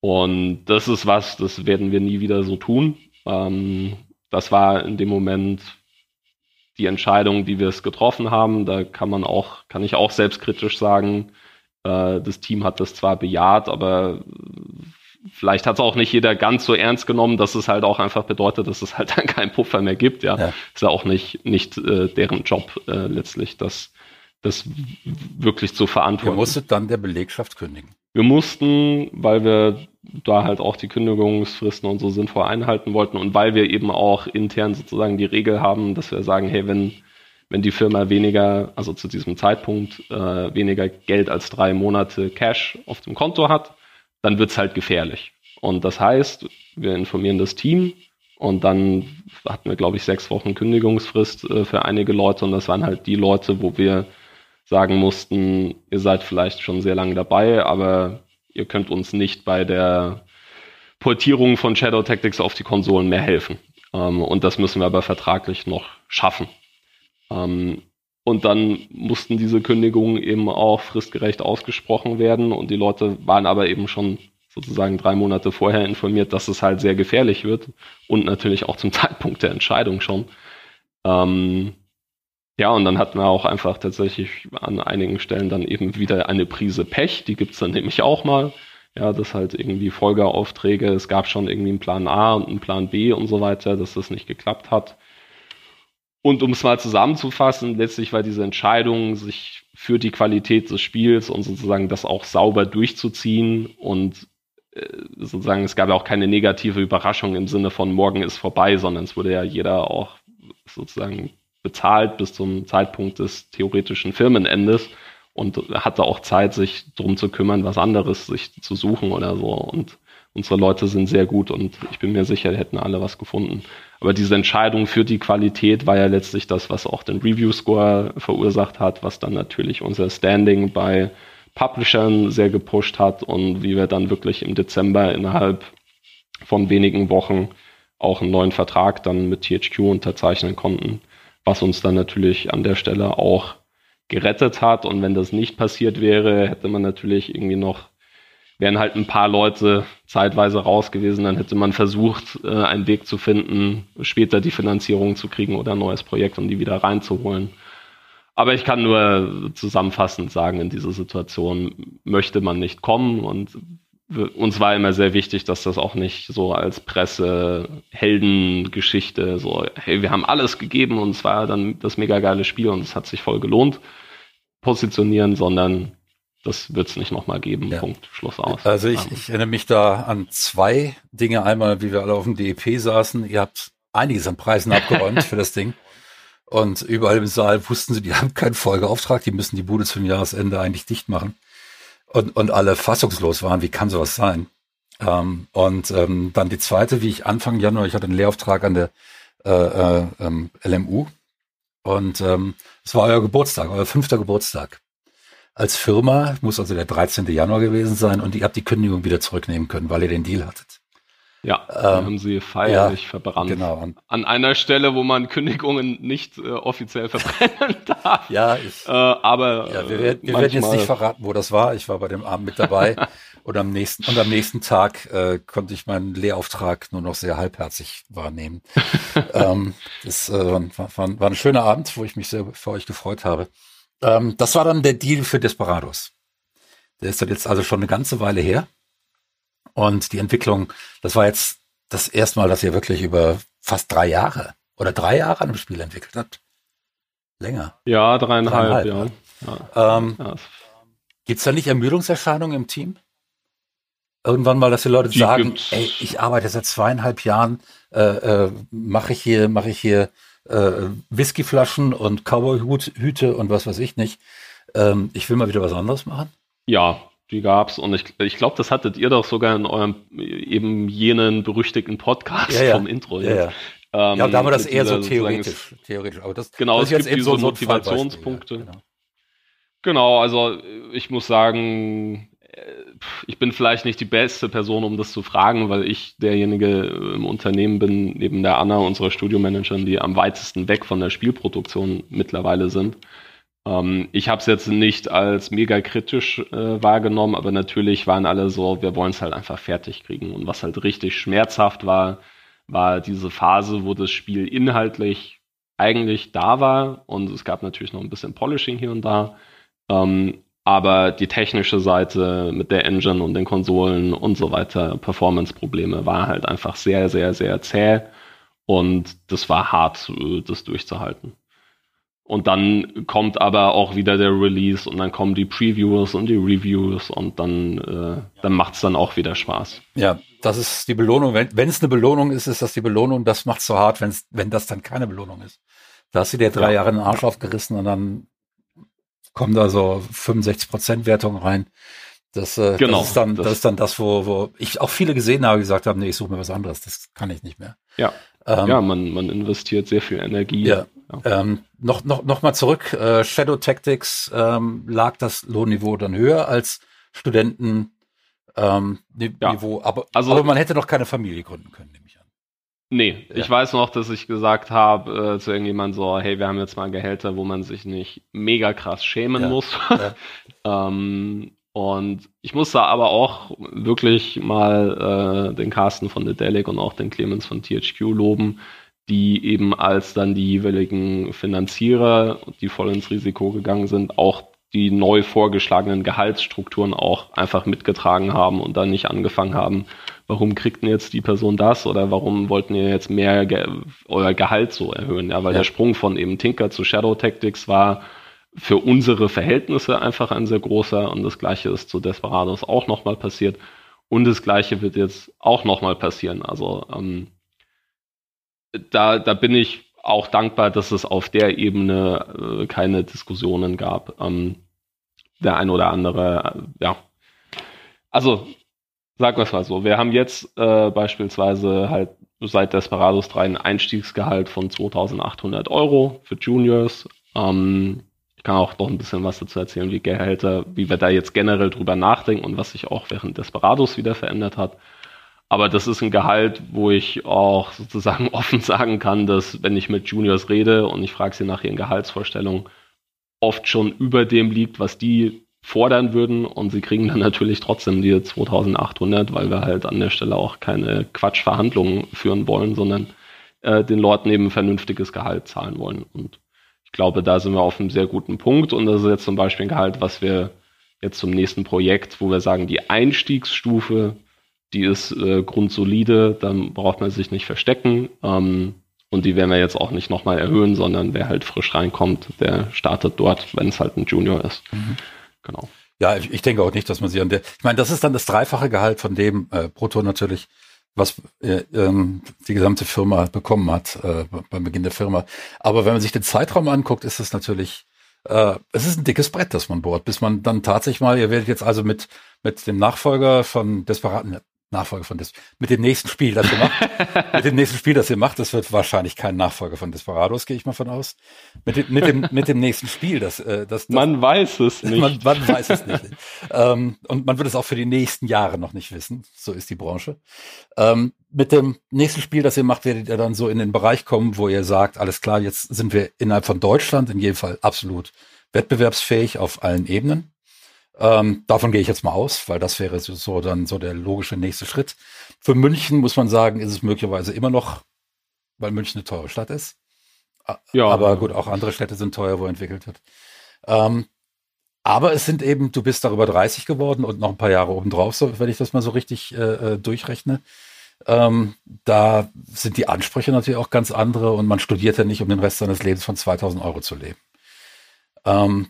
Und das ist was, das werden wir nie wieder so tun. Ähm, das war in dem Moment die Entscheidung, die wir es getroffen haben, da kann man auch, kann ich auch selbstkritisch sagen, äh, das Team hat das zwar bejaht, aber vielleicht hat es auch nicht jeder ganz so ernst genommen, dass es halt auch einfach bedeutet, dass es halt dann keinen Puffer mehr gibt. Ja, ja. ist ja auch nicht nicht äh, deren Job äh, letztlich, das das wirklich zu verantworten. Ihr musstet dann der Belegschaft kündigen. Wir mussten, weil wir da halt auch die Kündigungsfristen und so sinnvoll einhalten wollten und weil wir eben auch intern sozusagen die Regel haben, dass wir sagen, hey, wenn, wenn die Firma weniger, also zu diesem Zeitpunkt äh, weniger Geld als drei Monate Cash auf dem Konto hat, dann wird's halt gefährlich. Und das heißt, wir informieren das Team und dann hatten wir, glaube ich, sechs Wochen Kündigungsfrist äh, für einige Leute und das waren halt die Leute, wo wir sagen mussten, ihr seid vielleicht schon sehr lange dabei, aber ihr könnt uns nicht bei der Portierung von Shadow Tactics auf die Konsolen mehr helfen. Ähm, und das müssen wir aber vertraglich noch schaffen. Ähm, und dann mussten diese Kündigungen eben auch fristgerecht ausgesprochen werden und die Leute waren aber eben schon sozusagen drei Monate vorher informiert, dass es halt sehr gefährlich wird und natürlich auch zum Zeitpunkt der Entscheidung schon. Ähm, ja, und dann hatten wir auch einfach tatsächlich an einigen Stellen dann eben wieder eine Prise Pech, die gibt's dann nämlich auch mal. Ja, das halt irgendwie Folgeaufträge, es gab schon irgendwie einen Plan A und einen Plan B und so weiter, dass das nicht geklappt hat. Und um es mal zusammenzufassen, letztlich war diese Entscheidung, sich für die Qualität des Spiels und sozusagen das auch sauber durchzuziehen und äh, sozusagen, es gab ja auch keine negative Überraschung im Sinne von morgen ist vorbei, sondern es wurde ja jeder auch sozusagen bezahlt bis zum Zeitpunkt des theoretischen Firmenendes und hatte auch Zeit, sich drum zu kümmern, was anderes sich zu suchen oder so. Und unsere Leute sind sehr gut und ich bin mir sicher, hätten alle was gefunden. Aber diese Entscheidung für die Qualität war ja letztlich das, was auch den Review Score verursacht hat, was dann natürlich unser Standing bei Publishern sehr gepusht hat und wie wir dann wirklich im Dezember innerhalb von wenigen Wochen auch einen neuen Vertrag dann mit THQ unterzeichnen konnten was uns dann natürlich an der Stelle auch gerettet hat. Und wenn das nicht passiert wäre, hätte man natürlich irgendwie noch, wären halt ein paar Leute zeitweise raus gewesen, dann hätte man versucht, äh, einen Weg zu finden, später die Finanzierung zu kriegen oder ein neues Projekt, um die wieder reinzuholen. Aber ich kann nur zusammenfassend sagen, in diese Situation möchte man nicht kommen und uns war immer sehr wichtig, dass das auch nicht so als Presse Heldengeschichte so, hey, wir haben alles gegeben und es war dann das mega geile Spiel und es hat sich voll gelohnt, positionieren, sondern das wird es nicht nochmal geben. Ja. Punkt. Schluss aus. Also ich, ich erinnere mich da an zwei Dinge. Einmal, wie wir alle auf dem DEP saßen. Ihr habt einiges an Preisen abgeräumt für das Ding. Und überall im Saal wussten sie, die haben keinen Folgeauftrag, die müssen die Bude zum Jahresende eigentlich dicht machen und, und alle fassungslos waren, wie kann sowas sein? Ähm, und ähm, dann die zweite, wie ich Anfang Januar, ich hatte einen Lehrauftrag an der äh, äh, ähm, LMU und ähm, es war euer Geburtstag, euer fünfter Geburtstag. Als Firma muss also der 13. Januar gewesen sein und ihr habt die Kündigung wieder zurücknehmen können, weil ihr den Deal hattet. Ja, ähm, haben sie feierlich ja, verbrannt. Genau. An einer Stelle, wo man Kündigungen nicht äh, offiziell verbrennen darf. Ja, ich. Äh, aber ja, wir, werden, wir werden jetzt nicht verraten, wo das war. Ich war bei dem Abend mit dabei. und am nächsten und am nächsten Tag äh, konnte ich meinen Lehrauftrag nur noch sehr halbherzig wahrnehmen. ähm, das äh, war, war, war ein schöner Abend, wo ich mich sehr für euch gefreut habe. Ähm, das war dann der Deal für Desperados. Der ist dann jetzt also schon eine ganze Weile her. Und die Entwicklung, das war jetzt das erste Mal, dass ihr wirklich über fast drei Jahre oder drei Jahre an einem Spiel entwickelt habt. Länger. Ja, dreieinhalb, dreieinhalb ja. ja. Ähm, ja. Gibt es da nicht Ermüdungserscheinungen im Team? Irgendwann mal, dass die Leute die sagen, gibt's. ey, ich arbeite seit zweieinhalb Jahren, äh, äh, mache ich hier, mache ich hier äh, Whiskyflaschen und Cowboy-Hüte und was weiß ich nicht. Ähm, ich will mal wieder was anderes machen. Ja, die gab's und ich, ich glaube, das hattet ihr doch sogar in eurem eben jenen berüchtigten Podcast ja, ja. vom Intro. Ja, ja. Ähm, ja, da wir das eher so theoretisch. theoretisch. Aber das, genau, das es gibt diese so Motivationspunkte. Genau. genau, also ich muss sagen, äh, ich bin vielleicht nicht die beste Person, um das zu fragen, weil ich derjenige im Unternehmen bin, neben der Anna, unserer Studiomanagerin, die am weitesten weg von der Spielproduktion mittlerweile sind. Ähm, ich habe es jetzt nicht als mega kritisch äh, wahrgenommen, aber natürlich waren alle so, wir wollen es halt einfach fertig kriegen. Und was halt richtig schmerzhaft war, war diese Phase, wo das Spiel inhaltlich eigentlich da war und es gab natürlich noch ein bisschen Polishing hier und da. Ähm, aber die technische Seite mit der Engine und den Konsolen und so weiter, Performance-Probleme, war halt einfach sehr, sehr, sehr zäh. Und das war hart, äh, das durchzuhalten. Und dann kommt aber auch wieder der Release und dann kommen die Previews und die Reviews und dann, äh, dann macht es dann auch wieder Spaß. Ja, das ist die Belohnung. Wenn es eine Belohnung ist, ist das die Belohnung. Das macht so hart, wenn's, wenn das dann keine Belohnung ist. Da hast du dir drei ja. Jahre den Arsch aufgerissen und dann kommen da so 65 Prozent Wertung rein. Das, äh, genau, das ist dann, das, das, ist dann das, wo, wo ich auch viele gesehen habe, gesagt haben, nee, ich suche mir was anderes, das kann ich nicht mehr. Ja, ähm, ja, man, man investiert sehr viel Energie. Ja. Ja. Ähm, noch, noch, noch mal zurück, äh, Shadow Tactics ähm, lag das Lohnniveau dann höher als Studenten ähm, Niveau, ja. aber, also, aber man hätte noch keine Familie gründen können, nehme ich an. Nee, ja. ich weiß noch, dass ich gesagt habe äh, zu irgendjemandem so, hey, wir haben jetzt mal Gehälter, wo man sich nicht mega krass schämen ja. muss. Ähm, und ich muss da aber auch wirklich mal äh, den Carsten von The Delic und auch den Clemens von THQ loben, die eben als dann die jeweiligen Finanzierer, die voll ins Risiko gegangen sind, auch die neu vorgeschlagenen Gehaltsstrukturen auch einfach mitgetragen haben und dann nicht angefangen haben, warum kriegt denn jetzt die Person das oder warum wollten ihr jetzt mehr Ge euer Gehalt so erhöhen? Ja, weil ja. der Sprung von eben Tinker zu Shadow Tactics war für unsere Verhältnisse einfach ein sehr großer und das gleiche ist zu Desperados auch nochmal passiert und das gleiche wird jetzt auch nochmal passieren. Also ähm, da, da bin ich auch dankbar, dass es auf der Ebene äh, keine Diskussionen gab. Ähm, der ein oder andere, äh, ja. Also, sagen wir es mal so, wir haben jetzt äh, beispielsweise halt seit Desperados 3 ein Einstiegsgehalt von 2800 Euro für Juniors. Ähm, kann auch noch ein bisschen was dazu erzählen, wie Gehälter, wie wir da jetzt generell drüber nachdenken und was sich auch während Desperados wieder verändert hat. Aber das ist ein Gehalt, wo ich auch sozusagen offen sagen kann, dass wenn ich mit Juniors rede und ich frage sie nach ihren Gehaltsvorstellungen, oft schon über dem liegt, was die fordern würden und sie kriegen dann natürlich trotzdem die 2800, weil wir halt an der Stelle auch keine Quatschverhandlungen führen wollen, sondern äh, den Leuten eben vernünftiges Gehalt zahlen wollen. Und ich glaube, da sind wir auf einem sehr guten Punkt und das ist jetzt zum Beispiel ein Gehalt, was wir jetzt zum nächsten Projekt, wo wir sagen, die Einstiegsstufe, die ist äh, grundsolide, dann braucht man sich nicht verstecken. Ähm, und die werden wir jetzt auch nicht nochmal erhöhen, sondern wer halt frisch reinkommt, der startet dort, wenn es halt ein Junior ist. Mhm. Genau. Ja, ich, ich, denke auch nicht, dass man sie an der. Ich meine, das ist dann das dreifache Gehalt von dem äh, Proton natürlich was äh, ähm, die gesamte Firma bekommen hat äh, beim Beginn der Firma. Aber wenn man sich den Zeitraum anguckt, ist es natürlich, äh, es ist ein dickes Brett, das man bohrt, bis man dann tatsächlich mal, ihr werdet jetzt also mit mit dem Nachfolger von Desperaten, Nachfolger von Des mit dem nächsten Spiel, das ihr macht, mit dem nächsten Spiel, das ihr macht, das wird wahrscheinlich kein Nachfolger von Desperados, gehe ich mal von aus. Mit dem, mit dem, mit dem nächsten Spiel, das, äh, das, das man weiß es nicht. Man, man weiß es nicht. ähm, und man wird es auch für die nächsten Jahre noch nicht wissen. So ist die Branche. Ähm, mit dem nächsten Spiel, das ihr macht, werdet ihr dann so in den Bereich kommen, wo ihr sagt, alles klar, jetzt sind wir innerhalb von Deutschland in jedem Fall absolut wettbewerbsfähig auf allen Ebenen. Ähm, davon gehe ich jetzt mal aus, weil das wäre so, so dann so der logische nächste Schritt. Für München muss man sagen, ist es möglicherweise immer noch, weil München eine teure Stadt ist. Ja. Aber gut, auch andere Städte sind teuer, wo entwickelt wird. Ähm, aber es sind eben, du bist darüber 30 geworden und noch ein paar Jahre obendrauf, so, wenn ich das mal so richtig äh, äh, durchrechne. Ähm, da sind die Ansprüche natürlich auch ganz andere und man studiert ja nicht, um den Rest seines Lebens von 2000 Euro zu leben. Ähm,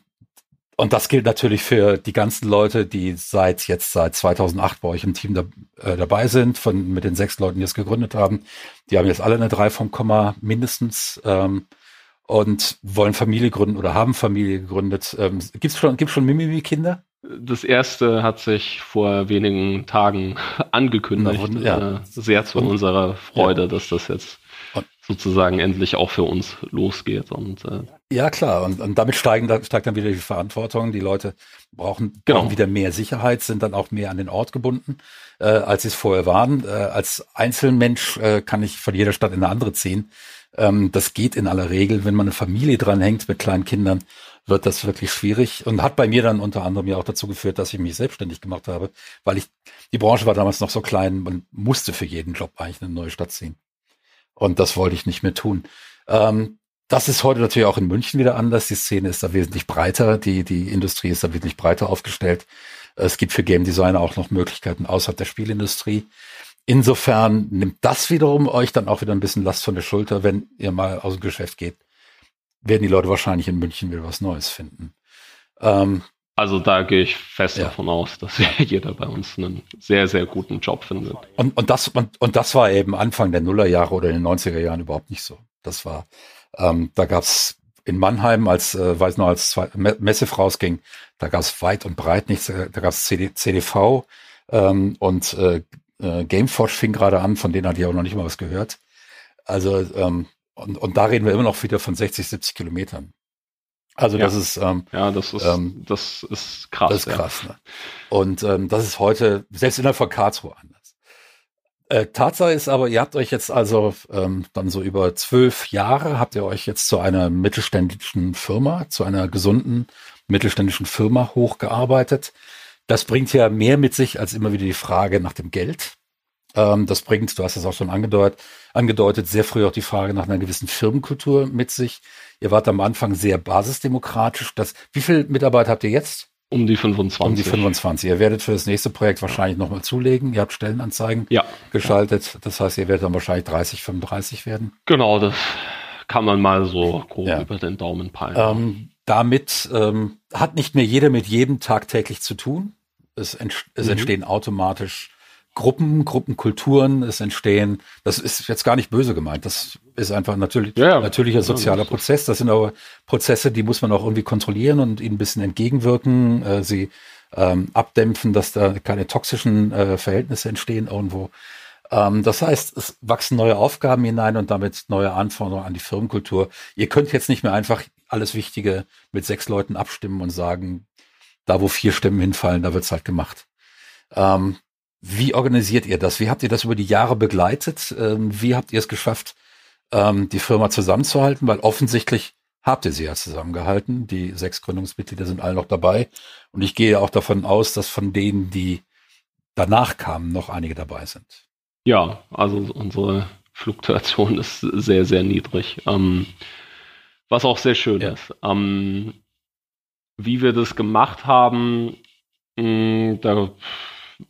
und das gilt natürlich für die ganzen Leute, die seit jetzt seit 2008 bei euch im Team da, äh, dabei sind, von mit den sechs Leuten, die es gegründet haben. Die haben jetzt alle eine 3 vom Komma mindestens ähm, und wollen Familie gründen oder haben Familie gegründet. Ähm, gibt's schon gibt's schon Mimimi-Kinder? Das erste hat sich vor wenigen Tagen angekündigt. Na, ja. äh, sehr zu und, unserer Freude, ja. dass das jetzt sozusagen endlich auch für uns losgeht. Und, äh, ja, klar. Und, und damit steigen, da steigt dann wieder die Verantwortung. Die Leute brauchen, genau. brauchen wieder mehr Sicherheit, sind dann auch mehr an den Ort gebunden, äh, als sie es vorher waren. Äh, als Einzelmensch äh, kann ich von jeder Stadt in eine andere ziehen. Ähm, das geht in aller Regel. Wenn man eine Familie dranhängt mit kleinen Kindern, wird das wirklich schwierig und hat bei mir dann unter anderem ja auch dazu geführt, dass ich mich selbstständig gemacht habe, weil ich, die Branche war damals noch so klein, man musste für jeden Job eigentlich eine neue Stadt ziehen. Und das wollte ich nicht mehr tun. Ähm, das ist heute natürlich auch in München wieder anders. Die Szene ist da wesentlich breiter. Die, die Industrie ist da wirklich breiter aufgestellt. Es gibt für Game Designer auch noch Möglichkeiten außerhalb der Spielindustrie. Insofern nimmt das wiederum euch dann auch wieder ein bisschen Last von der Schulter, wenn ihr mal aus dem Geschäft geht. Werden die Leute wahrscheinlich in München wieder was Neues finden. Ähm, also da gehe ich fest ja. davon aus, dass jeder bei uns einen sehr, sehr guten Job findet. Und, und, das, und, und das war eben Anfang der Nullerjahre oder in den 90er Jahren überhaupt nicht so. Das war, ähm, da gab's in Mannheim, als, äh, weiß noch, als zwei, Messe rausging, da gab's weit und breit nichts, äh, da gab's CD, CDV ähm, und äh, äh, Gameforge fing gerade an, von denen hatte ich auch noch nicht mal was gehört. Also, ähm, und, und da reden wir immer noch wieder von 60, 70 Kilometern. Also ja. das ist ähm, ja das ist ähm, das ist krass. Das ist krass. Ja. Ne? Und ähm, das ist heute selbst innerhalb von Karlsruhe anders. Äh, Tatsache ist aber, ihr habt euch jetzt also ähm, dann so über zwölf Jahre habt ihr euch jetzt zu einer mittelständischen Firma, zu einer gesunden mittelständischen Firma hochgearbeitet. Das bringt ja mehr mit sich als immer wieder die Frage nach dem Geld. Ähm, das bringt, du hast es auch schon angedeutet, angedeutet, sehr früh auch die Frage nach einer gewissen Firmenkultur mit sich. Ihr wart am Anfang sehr basisdemokratisch. Das, wie viele Mitarbeiter habt ihr jetzt? Um die 25. Um die 25. Ihr werdet für das nächste Projekt wahrscheinlich nochmal zulegen. Ihr habt Stellenanzeigen ja. geschaltet. Das heißt, ihr werdet dann wahrscheinlich 30, 35 werden. Genau, das kann man mal so grob ja. über den Daumen peilen. Ähm, damit ähm, hat nicht mehr jeder mit jedem tagtäglich zu tun. Es, ent es mhm. entstehen automatisch Gruppen, Gruppenkulturen, es entstehen, das ist jetzt gar nicht böse gemeint, das ist einfach natürlich, ja, natürlicher sozialer ja, Prozess. Das sind aber Prozesse, die muss man auch irgendwie kontrollieren und ihnen ein bisschen entgegenwirken, äh, sie ähm, abdämpfen, dass da keine toxischen äh, Verhältnisse entstehen irgendwo. Ähm, das heißt, es wachsen neue Aufgaben hinein und damit neue Anforderungen an die Firmenkultur. Ihr könnt jetzt nicht mehr einfach alles Wichtige mit sechs Leuten abstimmen und sagen, da wo vier Stimmen hinfallen, da wird's halt gemacht. Ähm, wie organisiert ihr das? Wie habt ihr das über die Jahre begleitet? Ähm, wie habt ihr es geschafft, ähm, die Firma zusammenzuhalten? Weil offensichtlich habt ihr sie ja zusammengehalten. Die sechs Gründungsmitglieder sind alle noch dabei. Und ich gehe auch davon aus, dass von denen, die danach kamen, noch einige dabei sind. Ja, also unsere Fluktuation ist sehr, sehr niedrig. Ähm, was auch sehr schön ja. ist. Ähm, wie wir das gemacht haben, mh, da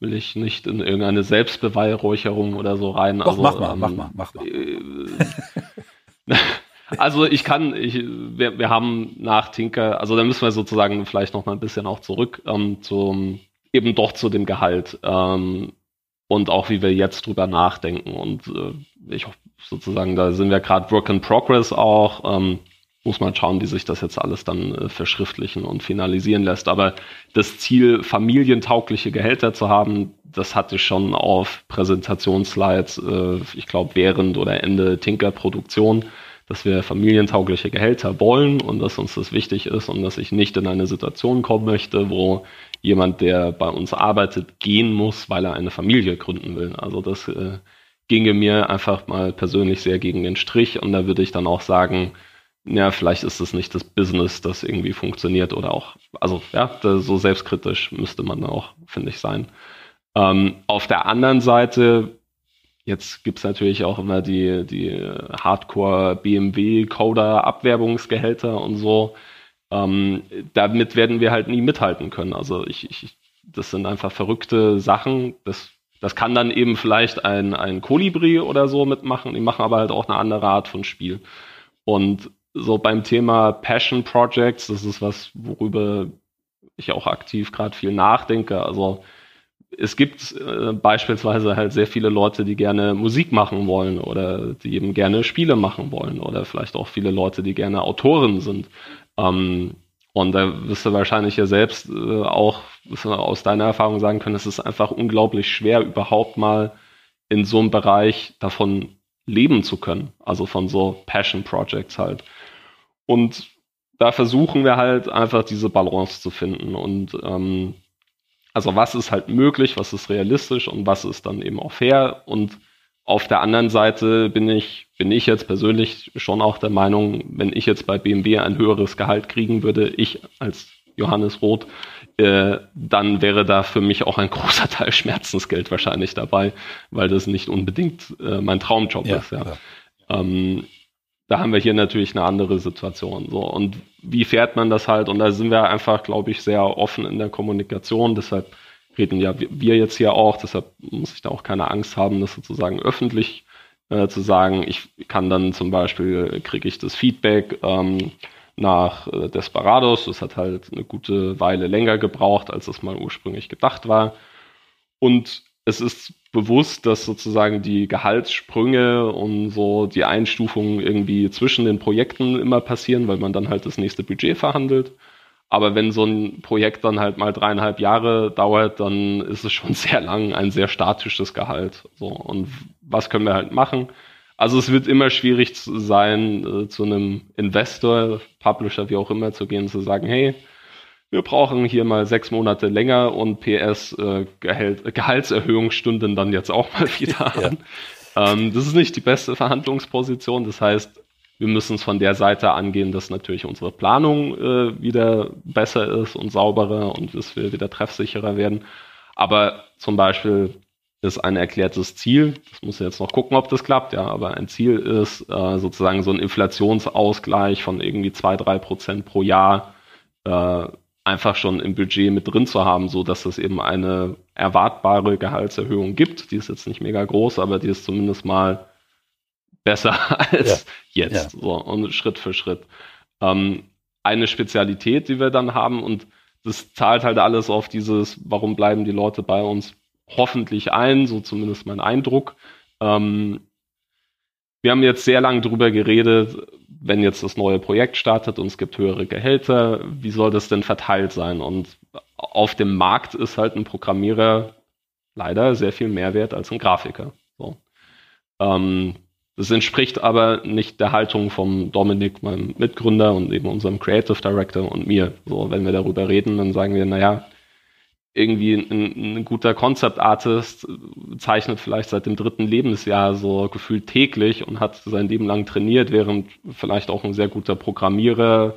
will ich nicht in irgendeine Selbstbeweihräucherung oder so rein. Doch, also, mach mal, ähm, mach mal, mach mal. also ich kann, ich, wir, wir haben nach Tinker, also da müssen wir sozusagen vielleicht noch mal ein bisschen auch zurück ähm, zum, eben doch zu dem Gehalt ähm, und auch wie wir jetzt drüber nachdenken und äh, ich sozusagen, da sind wir gerade Work in Progress auch. Ähm, muss man schauen, wie sich das jetzt alles dann äh, verschriftlichen und finalisieren lässt. Aber das Ziel, familientaugliche Gehälter zu haben, das hatte ich schon auf Präsentationsslides, äh, ich glaube, während oder Ende Tinker-Produktion, dass wir familientaugliche Gehälter wollen und dass uns das wichtig ist und dass ich nicht in eine Situation kommen möchte, wo jemand, der bei uns arbeitet, gehen muss, weil er eine Familie gründen will. Also das äh, ginge mir einfach mal persönlich sehr gegen den Strich und da würde ich dann auch sagen, ja, vielleicht ist es nicht das Business, das irgendwie funktioniert oder auch, also ja, so selbstkritisch müsste man auch, finde ich, sein. Ähm, auf der anderen Seite, jetzt gibt's natürlich auch immer die, die Hardcore BMW Coder Abwerbungsgehälter und so. Ähm, damit werden wir halt nie mithalten können. Also ich, ich, das sind einfach verrückte Sachen. Das, das kann dann eben vielleicht ein, ein Kolibri oder so mitmachen. Die machen aber halt auch eine andere Art von Spiel. Und so beim Thema Passion Projects, das ist was, worüber ich auch aktiv gerade viel nachdenke. Also es gibt äh, beispielsweise halt sehr viele Leute, die gerne Musik machen wollen oder die eben gerne Spiele machen wollen oder vielleicht auch viele Leute, die gerne Autoren sind. Ähm, und da wirst du wahrscheinlich ja selbst äh, auch aus deiner Erfahrung sagen können, es ist einfach unglaublich schwer, überhaupt mal in so einem Bereich davon leben zu können. Also von so Passion Projects halt. Und da versuchen wir halt einfach diese Balance zu finden. Und ähm, also was ist halt möglich, was ist realistisch und was ist dann eben auch fair. Und auf der anderen Seite bin ich, bin ich jetzt persönlich schon auch der Meinung, wenn ich jetzt bei BMW ein höheres Gehalt kriegen würde, ich als Johannes Roth, äh, dann wäre da für mich auch ein großer Teil Schmerzensgeld wahrscheinlich dabei, weil das nicht unbedingt äh, mein Traumjob ja, ist. Ja. Ähm, da haben wir hier natürlich eine andere Situation. So. Und wie fährt man das halt? Und da sind wir einfach, glaube ich, sehr offen in der Kommunikation. Deshalb reden ja wir jetzt hier auch. Deshalb muss ich da auch keine Angst haben, das sozusagen öffentlich äh, zu sagen. Ich kann dann zum Beispiel, kriege ich das Feedback ähm, nach äh, Desperados. Das hat halt eine gute Weile länger gebraucht, als es mal ursprünglich gedacht war. Und es ist bewusst, dass sozusagen die Gehaltssprünge und so die Einstufungen irgendwie zwischen den Projekten immer passieren, weil man dann halt das nächste Budget verhandelt. Aber wenn so ein Projekt dann halt mal dreieinhalb Jahre dauert, dann ist es schon sehr lang ein sehr statisches Gehalt. So. Und was können wir halt machen? Also es wird immer schwierig sein, äh, zu einem Investor, Publisher, wie auch immer, zu gehen, zu sagen, hey, wir brauchen hier mal sechs Monate länger und PS äh, Gehalt, Gehaltserhöhungsstunden dann jetzt auch mal wieder an. Ja. Ähm, das ist nicht die beste Verhandlungsposition. Das heißt, wir müssen es von der Seite angehen, dass natürlich unsere Planung äh, wieder besser ist und sauberer und dass wir wieder treffsicherer werden. Aber zum Beispiel ist ein erklärtes Ziel, das muss jetzt noch gucken, ob das klappt, ja, aber ein Ziel ist äh, sozusagen so ein Inflationsausgleich von irgendwie zwei, drei Prozent pro Jahr äh, einfach schon im Budget mit drin zu haben, so dass es eben eine erwartbare Gehaltserhöhung gibt. Die ist jetzt nicht mega groß, aber die ist zumindest mal besser als ja. jetzt. Ja. So, und Schritt für Schritt. Ähm, eine Spezialität, die wir dann haben, und das zahlt halt alles auf dieses, warum bleiben die Leute bei uns hoffentlich ein, so zumindest mein Eindruck. Ähm, wir haben jetzt sehr lange drüber geredet, wenn jetzt das neue Projekt startet und es gibt höhere Gehälter, wie soll das denn verteilt sein? Und auf dem Markt ist halt ein Programmierer leider sehr viel mehr wert als ein Grafiker. So. Ähm, das entspricht aber nicht der Haltung vom Dominik, meinem Mitgründer und eben unserem Creative Director und mir. So, wenn wir darüber reden, dann sagen wir, naja, irgendwie ein, ein guter Concept Artist zeichnet vielleicht seit dem dritten Lebensjahr so gefühlt täglich und hat sein Leben lang trainiert, während vielleicht auch ein sehr guter Programmierer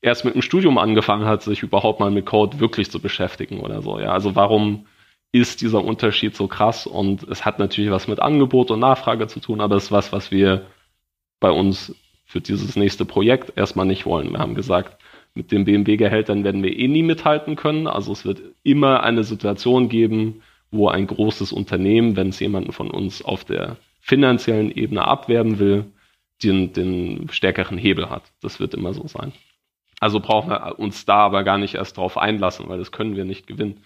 erst mit dem Studium angefangen hat, sich überhaupt mal mit Code wirklich zu beschäftigen oder so. Ja, also warum ist dieser Unterschied so krass? Und es hat natürlich was mit Angebot und Nachfrage zu tun, aber es ist was, was wir bei uns für dieses nächste Projekt erstmal nicht wollen. Wir haben gesagt, mit den BMW-Gehältern werden wir eh nie mithalten können. Also es wird immer eine Situation geben, wo ein großes Unternehmen, wenn es jemanden von uns auf der finanziellen Ebene abwerben will, den, den stärkeren Hebel hat. Das wird immer so sein. Also brauchen wir uns da aber gar nicht erst drauf einlassen, weil das können wir nicht gewinnen.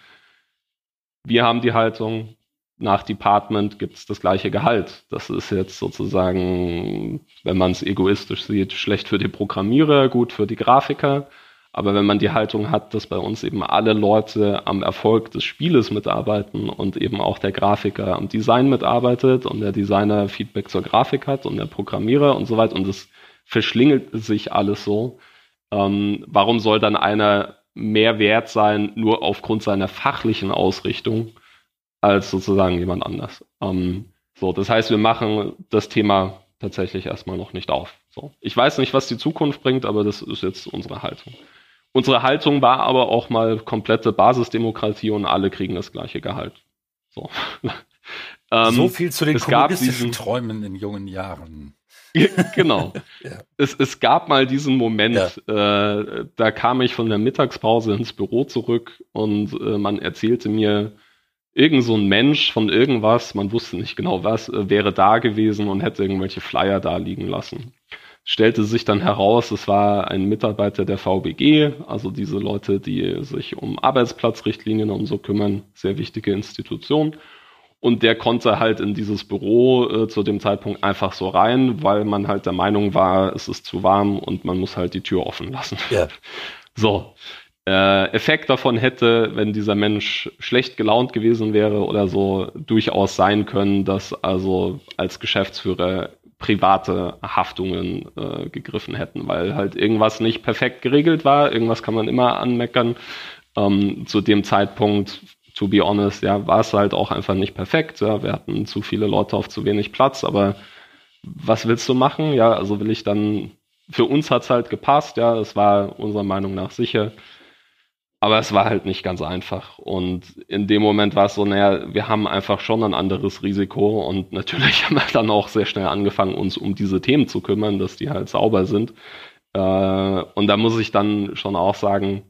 Wir haben die Haltung, nach Department gibt es das gleiche Gehalt. Das ist jetzt sozusagen, wenn man es egoistisch sieht, schlecht für die Programmierer, gut für die Grafiker. Aber wenn man die Haltung hat, dass bei uns eben alle Leute am Erfolg des Spieles mitarbeiten und eben auch der Grafiker am Design mitarbeitet und der Designer Feedback zur Grafik hat und der Programmierer und so weiter und es verschlingelt sich alles so, ähm, warum soll dann einer mehr wert sein, nur aufgrund seiner fachlichen Ausrichtung? Als sozusagen jemand anders. Ähm, so, das heißt, wir machen das Thema tatsächlich erstmal noch nicht auf. So. Ich weiß nicht, was die Zukunft bringt, aber das ist jetzt unsere Haltung. Unsere Haltung war aber auch mal komplette Basisdemokratie und alle kriegen das gleiche Gehalt. So, ähm, so viel zu den kommunistischen Träumen in jungen Jahren. genau. ja. es, es gab mal diesen Moment, ja. äh, da kam ich von der Mittagspause ins Büro zurück und äh, man erzählte mir, irgend so ein Mensch von irgendwas, man wusste nicht genau was, äh, wäre da gewesen und hätte irgendwelche Flyer da liegen lassen. Stellte sich dann heraus, es war ein Mitarbeiter der VBG, also diese Leute, die sich um Arbeitsplatzrichtlinien und so kümmern, sehr wichtige Institution. Und der konnte halt in dieses Büro äh, zu dem Zeitpunkt einfach so rein, weil man halt der Meinung war, es ist zu warm und man muss halt die Tür offen lassen. Ja. So äh, Effekt davon hätte, wenn dieser Mensch schlecht gelaunt gewesen wäre oder so, durchaus sein können, dass also als Geschäftsführer private Haftungen äh, gegriffen hätten, weil halt irgendwas nicht perfekt geregelt war. Irgendwas kann man immer anmeckern. Ähm, zu dem Zeitpunkt, to be honest, ja, war es halt auch einfach nicht perfekt. Ja, wir hatten zu viele Leute auf zu wenig Platz, aber was willst du machen? Ja, also will ich dann, für uns hat's halt gepasst, ja, es war unserer Meinung nach sicher. Aber es war halt nicht ganz einfach. Und in dem Moment war es so, naja, wir haben einfach schon ein anderes Risiko. Und natürlich haben wir dann auch sehr schnell angefangen, uns um diese Themen zu kümmern, dass die halt sauber sind. Äh, und da muss ich dann schon auch sagen,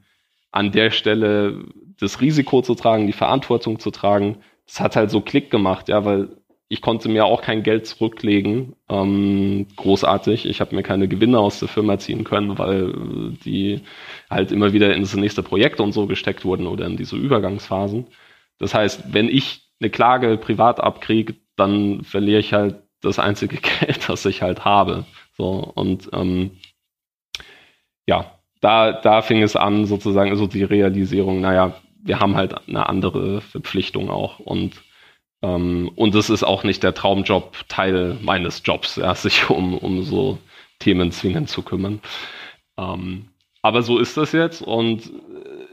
an der Stelle das Risiko zu tragen, die Verantwortung zu tragen, das hat halt so Klick gemacht, ja, weil ich konnte mir auch kein Geld zurücklegen, ähm, großartig. Ich habe mir keine Gewinne aus der Firma ziehen können, weil die halt immer wieder ins nächste Projekt und so gesteckt wurden oder in diese Übergangsphasen. Das heißt, wenn ich eine Klage privat abkriege, dann verliere ich halt das einzige Geld, das ich halt habe. So und ähm, ja, da, da fing es an, sozusagen, also die Realisierung, naja, wir haben halt eine andere Verpflichtung auch und ähm, und es ist auch nicht der Traumjob Teil meines Jobs, ja, sich um, um so Themen zwingend zu kümmern. Ähm, aber so ist das jetzt und äh,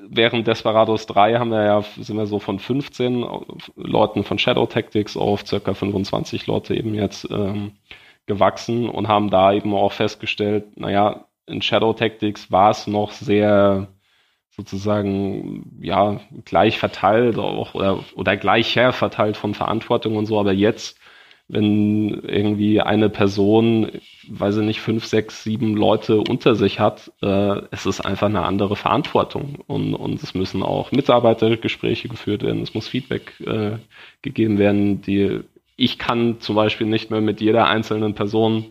während Desperados 3 haben wir ja, sind wir so von 15 Leuten von Shadow Tactics auf circa 25 Leute eben jetzt ähm, gewachsen und haben da eben auch festgestellt, naja, in Shadow Tactics war es noch sehr sozusagen ja gleich verteilt auch, oder, oder gleicher verteilt von Verantwortung und so, aber jetzt, wenn irgendwie eine Person, weiß ich nicht, fünf, sechs, sieben Leute unter sich hat, äh, es ist einfach eine andere Verantwortung und, und es müssen auch Mitarbeitergespräche geführt werden, es muss Feedback äh, gegeben werden, die ich kann zum Beispiel nicht mehr mit jeder einzelnen Person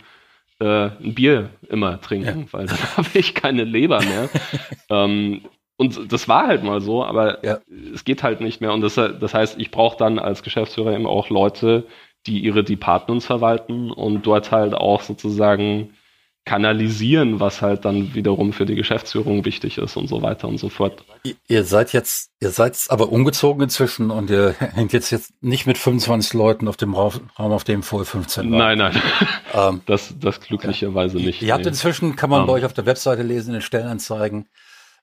äh, ein Bier immer trinken, ja. weil dann habe ich keine Leber mehr. ähm, und das war halt mal so, aber ja. es geht halt nicht mehr. Und das, das heißt, ich brauche dann als Geschäftsführer eben auch Leute, die ihre Departments verwalten und dort halt auch sozusagen kanalisieren, was halt dann wiederum für die Geschäftsführung wichtig ist und so weiter und so fort. Ihr seid jetzt, ihr seid aber umgezogen inzwischen und ihr hängt jetzt jetzt nicht mit 25 Leuten auf dem Raum, auf dem vor 15 war. Nein, nein. Ähm, das, das glücklicherweise okay. nicht. Ihr habt inzwischen, kann man um. bei euch auf der Webseite lesen, in den Stellenanzeigen,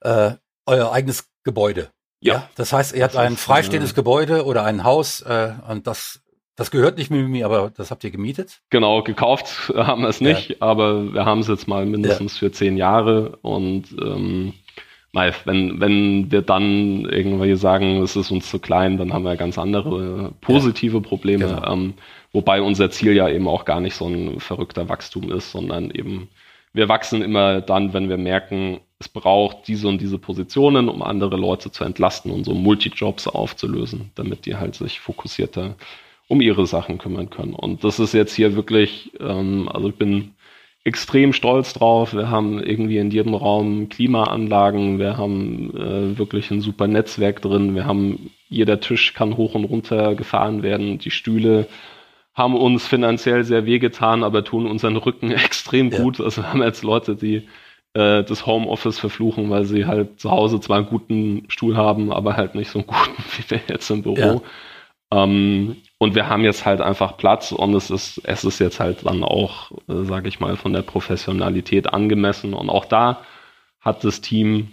äh, euer eigenes Gebäude. Ja. ja? Das heißt, ihr habt ein ist, freistehendes äh, Gebäude oder ein Haus äh, und das das gehört nicht Mimimi, aber das habt ihr gemietet? Genau, gekauft haben wir es nicht, ja. aber wir haben es jetzt mal mindestens ja. für zehn Jahre und ähm, mal, wenn, wenn wir dann irgendwie sagen, es ist uns zu klein, dann haben wir ganz andere positive Probleme, genau. ähm, wobei unser Ziel ja eben auch gar nicht so ein verrückter Wachstum ist, sondern eben wir wachsen immer dann, wenn wir merken, es braucht diese und diese Positionen, um andere Leute zu entlasten und so Multijobs aufzulösen, damit die halt sich fokussierter um ihre Sachen kümmern können. Und das ist jetzt hier wirklich, ähm, also ich bin extrem stolz drauf. Wir haben irgendwie in jedem Raum Klimaanlagen, wir haben äh, wirklich ein super Netzwerk drin, wir haben jeder Tisch kann hoch und runter gefahren werden. Die Stühle haben uns finanziell sehr wehgetan, aber tun unseren Rücken extrem ja. gut. Also wir haben jetzt Leute, die äh, das Homeoffice verfluchen, weil sie halt zu Hause zwar einen guten Stuhl haben, aber halt nicht so einen guten wie wir jetzt im Büro. Ja. Ähm, und wir haben jetzt halt einfach Platz und es ist, es ist jetzt halt dann auch, äh, sage ich mal, von der Professionalität angemessen. Und auch da hat das Team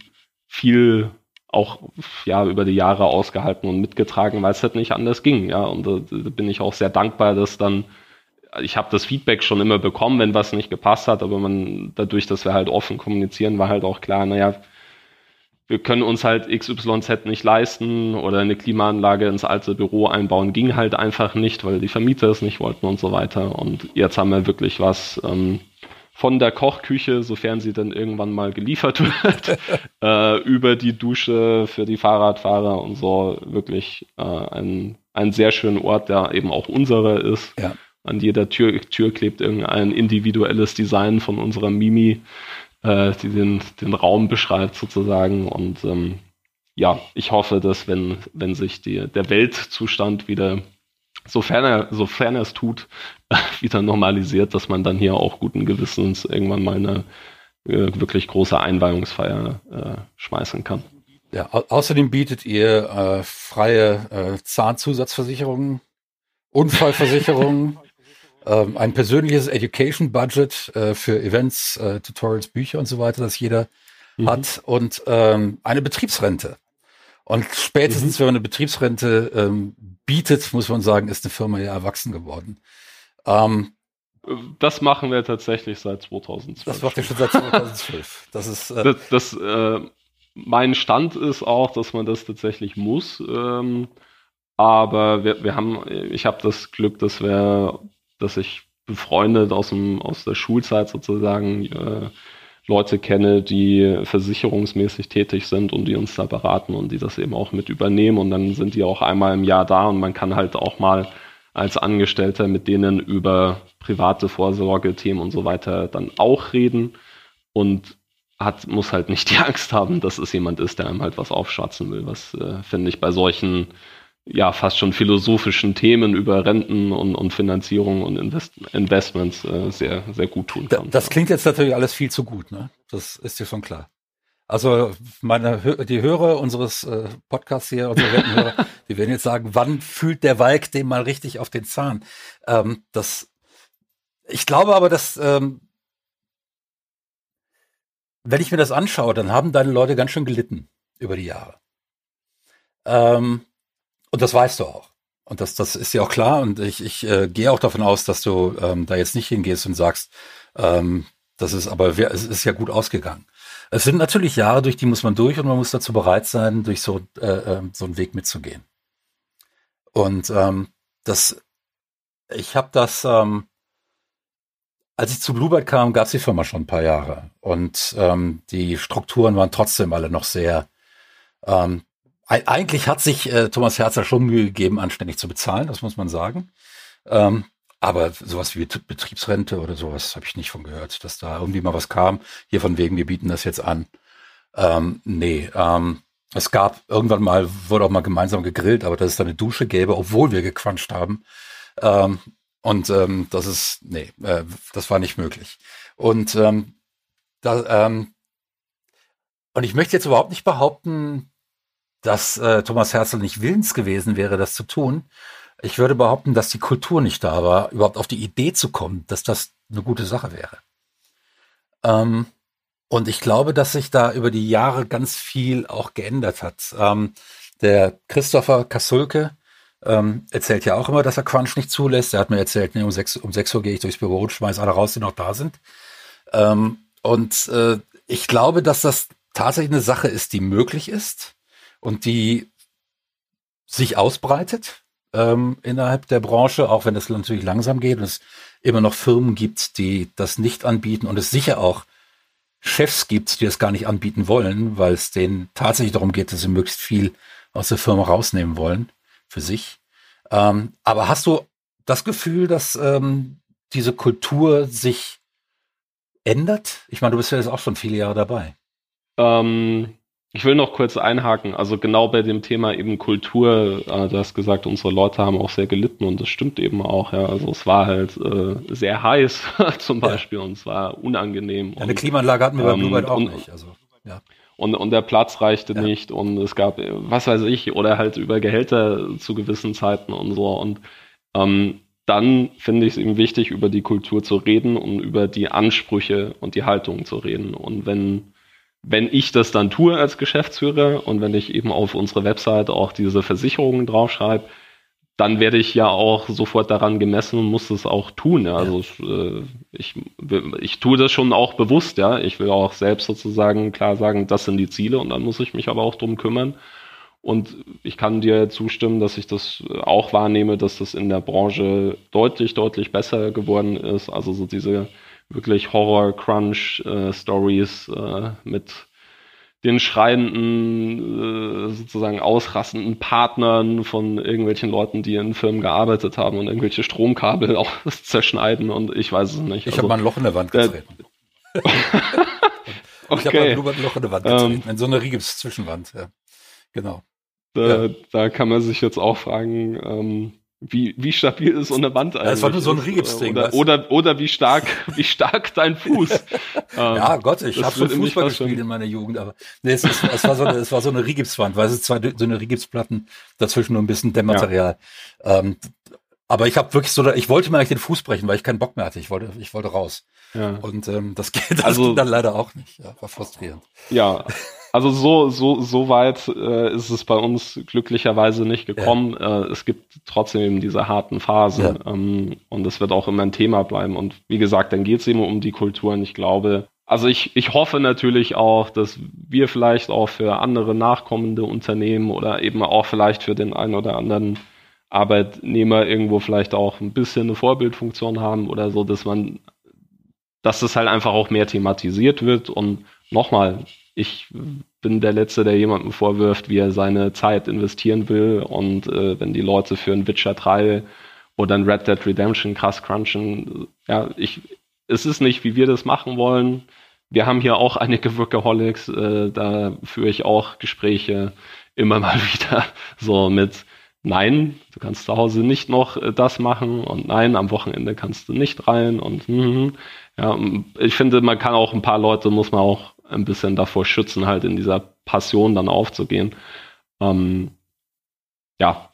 viel auch ja über die Jahre ausgehalten und mitgetragen, weil es halt nicht anders ging. Ja, und da, da bin ich auch sehr dankbar, dass dann ich habe das Feedback schon immer bekommen, wenn was nicht gepasst hat, aber man dadurch, dass wir halt offen kommunizieren, war halt auch klar, naja, wir können uns halt XYZ nicht leisten oder eine Klimaanlage ins alte Büro einbauen, ging halt einfach nicht, weil die Vermieter es nicht wollten und so weiter. Und jetzt haben wir wirklich was ähm, von der Kochküche, sofern sie dann irgendwann mal geliefert wird, äh, über die Dusche für die Fahrradfahrer und so wirklich äh, ein, ein sehr schöner Ort, der eben auch unserer ist. Ja. An jeder Tür, Tür klebt irgendein individuelles Design von unserer Mimi äh, die den, den Raum beschreibt sozusagen. Und ähm, ja, ich hoffe, dass wenn, wenn sich die, der Weltzustand wieder, sofern er, sofern er es tut, wieder normalisiert, dass man dann hier auch guten Gewissens irgendwann mal eine äh, wirklich große Einweihungsfeier äh, schmeißen kann. Ja, au außerdem bietet ihr äh, freie äh, Zahnzusatzversicherungen, Unfallversicherungen, ähm, ein persönliches Education Budget äh, für Events, äh, Tutorials, Bücher und so weiter, das jeder mhm. hat und ähm, eine Betriebsrente. Und spätestens, mhm. wenn man eine Betriebsrente ähm, bietet, muss man sagen, ist eine Firma ja erwachsen geworden. Ähm, das machen wir tatsächlich seit 2012. Das macht ihr schon seit 2012. das ist äh, das, das äh, mein Stand ist auch, dass man das tatsächlich muss. Ähm, aber wir, wir haben, ich habe das Glück, dass wir dass ich befreundet aus, dem, aus der Schulzeit sozusagen äh, Leute kenne, die versicherungsmäßig tätig sind und die uns da beraten und die das eben auch mit übernehmen. Und dann sind die auch einmal im Jahr da und man kann halt auch mal als Angestellter mit denen über private Vorsorge-Themen und so weiter dann auch reden und hat, muss halt nicht die Angst haben, dass es jemand ist, der einem halt was aufschwatzen will. Was äh, finde ich bei solchen ja fast schon philosophischen Themen über Renten und, und Finanzierung und Invest Investments äh, sehr, sehr gut tun kann. Das klingt jetzt natürlich alles viel zu gut, ne? Das ist dir schon klar. Also meine die Hörer unseres äh, Podcasts hier, unsere Rentenhörer, die werden jetzt sagen, wann fühlt der Walk dem mal richtig auf den Zahn? Ähm, das, ich glaube aber, dass ähm, wenn ich mir das anschaue, dann haben deine Leute ganz schön gelitten über die Jahre. Ähm, und das weißt du auch. Und das, das ist ja auch klar. Und ich, ich äh, gehe auch davon aus, dass du ähm, da jetzt nicht hingehst und sagst, ähm, das ist aber, es ist ja gut ausgegangen. Es sind natürlich Jahre, durch die muss man durch und man muss dazu bereit sein, durch so, äh, ähm, so einen Weg mitzugehen. Und ähm, das, ich habe das, ähm, als ich zu Bluebird kam, gab es die Firma schon ein paar Jahre. Und ähm, die Strukturen waren trotzdem alle noch sehr ähm, eigentlich hat sich äh, Thomas Herzer schon Mühe gegeben, anständig zu bezahlen, das muss man sagen. Ähm, aber sowas wie Betriebsrente oder sowas habe ich nicht von gehört, dass da irgendwie mal was kam. Hier von wegen, wir bieten das jetzt an. Ähm, nee, ähm, es gab irgendwann mal, wurde auch mal gemeinsam gegrillt, aber dass es da eine Dusche gäbe, obwohl wir gequanscht haben. Ähm, und ähm, das ist, nee, äh, das war nicht möglich. Und ähm, da, ähm, und ich möchte jetzt überhaupt nicht behaupten, dass äh, Thomas Herzl nicht willens gewesen wäre, das zu tun. Ich würde behaupten, dass die Kultur nicht da war, überhaupt auf die Idee zu kommen, dass das eine gute Sache wäre. Ähm, und ich glaube, dass sich da über die Jahre ganz viel auch geändert hat. Ähm, der Christopher Kasulke ähm, erzählt ja auch immer, dass er Crunch nicht zulässt. Er hat mir erzählt, nee, um, sechs, um sechs Uhr gehe ich durchs Büro und schmeiß alle raus, die noch da sind. Ähm, und äh, ich glaube, dass das tatsächlich eine Sache ist, die möglich ist und die sich ausbreitet ähm, innerhalb der Branche, auch wenn es natürlich langsam geht und es immer noch Firmen gibt, die das nicht anbieten und es sicher auch Chefs gibt, die das gar nicht anbieten wollen, weil es denen tatsächlich darum geht, dass sie möglichst viel aus der Firma rausnehmen wollen für sich. Ähm, aber hast du das Gefühl, dass ähm, diese Kultur sich ändert? Ich meine, du bist ja jetzt auch schon viele Jahre dabei. Ähm, ich will noch kurz einhaken, also genau bei dem Thema eben Kultur, äh, du hast gesagt, unsere Leute haben auch sehr gelitten und das stimmt eben auch, ja. Also es war halt äh, sehr heiß zum Beispiel ja. und es war unangenehm. Ja, eine Klimaanlage hatten wir ähm, bei Blue auch und, nicht. Also, ja. Und, und der Platz reichte ja. nicht und es gab, was weiß ich, oder halt über Gehälter zu gewissen Zeiten und so. Und ähm, dann finde ich es eben wichtig, über die Kultur zu reden und über die Ansprüche und die Haltung zu reden. Und wenn wenn ich das dann tue als Geschäftsführer und wenn ich eben auf unsere Website auch diese Versicherungen draufschreibe, dann werde ich ja auch sofort daran gemessen und muss es auch tun. Ja. Also äh, ich, ich tue das schon auch bewusst, ja. Ich will auch selbst sozusagen klar sagen, das sind die Ziele und dann muss ich mich aber auch drum kümmern. Und ich kann dir zustimmen, dass ich das auch wahrnehme, dass das in der Branche deutlich, deutlich besser geworden ist. Also so diese wirklich Horror-Crunch-Stories äh, mit den schreienden, äh, sozusagen ausrassenden Partnern von irgendwelchen Leuten, die in Firmen gearbeitet haben und irgendwelche Stromkabel auch zerschneiden und ich weiß es nicht. Ich also, habe mal ein Loch in der Wand getreten. okay. Ich habe mal ein Loch in der Wand getreten, ähm, in so eine Rigips-Zwischenwand, ja. Genau. Da, ja. da kann man sich jetzt auch fragen, ähm, wie, wie stabil ist so eine Wand eigentlich? Es war nur so ein Rigipsding. Oder, oder, oder wie stark, wie stark dein Fuß. ja, Gott, ich habe schon Fußball gespielt in meiner Jugend, aber nee, es, es, es, war so eine, es war so eine Rigipswand, weil es zwei so eine Rigipsplatten, dazwischen nur ein bisschen Dämmmaterial. Ja. Ähm, aber ich habe wirklich so, ich wollte mir eigentlich den Fuß brechen, weil ich keinen Bock mehr hatte. Ich wollte, ich wollte raus. Ja. Und ähm, das geht das also, ging dann leider auch nicht. Ja, war frustrierend. Ja, also so, so, so weit äh, ist es bei uns glücklicherweise nicht gekommen. Ja. Äh, es gibt trotzdem eben diese harten Phasen ja. ähm, und es wird auch immer ein Thema bleiben. Und wie gesagt, dann geht es eben um die Kultur und ich glaube, also ich, ich hoffe natürlich auch, dass wir vielleicht auch für andere nachkommende Unternehmen oder eben auch vielleicht für den einen oder anderen Arbeitnehmer irgendwo vielleicht auch ein bisschen eine Vorbildfunktion haben oder so, dass man, dass das halt einfach auch mehr thematisiert wird und nochmal, ich bin der Letzte, der jemandem vorwirft, wie er seine Zeit investieren will. Und äh, wenn die Leute für ein Witcher 3 oder ein Red Dead Redemption krass crunchen, ja, ich, es ist nicht, wie wir das machen wollen. Wir haben hier auch einige Workaholics, äh, da führe ich auch Gespräche immer mal wieder so mit, nein, du kannst zu Hause nicht noch äh, das machen und nein, am Wochenende kannst du nicht rein und mm, ja, ich finde, man kann auch ein paar Leute, muss man auch ein bisschen davor schützen, halt in dieser Passion dann aufzugehen. Ähm, ja,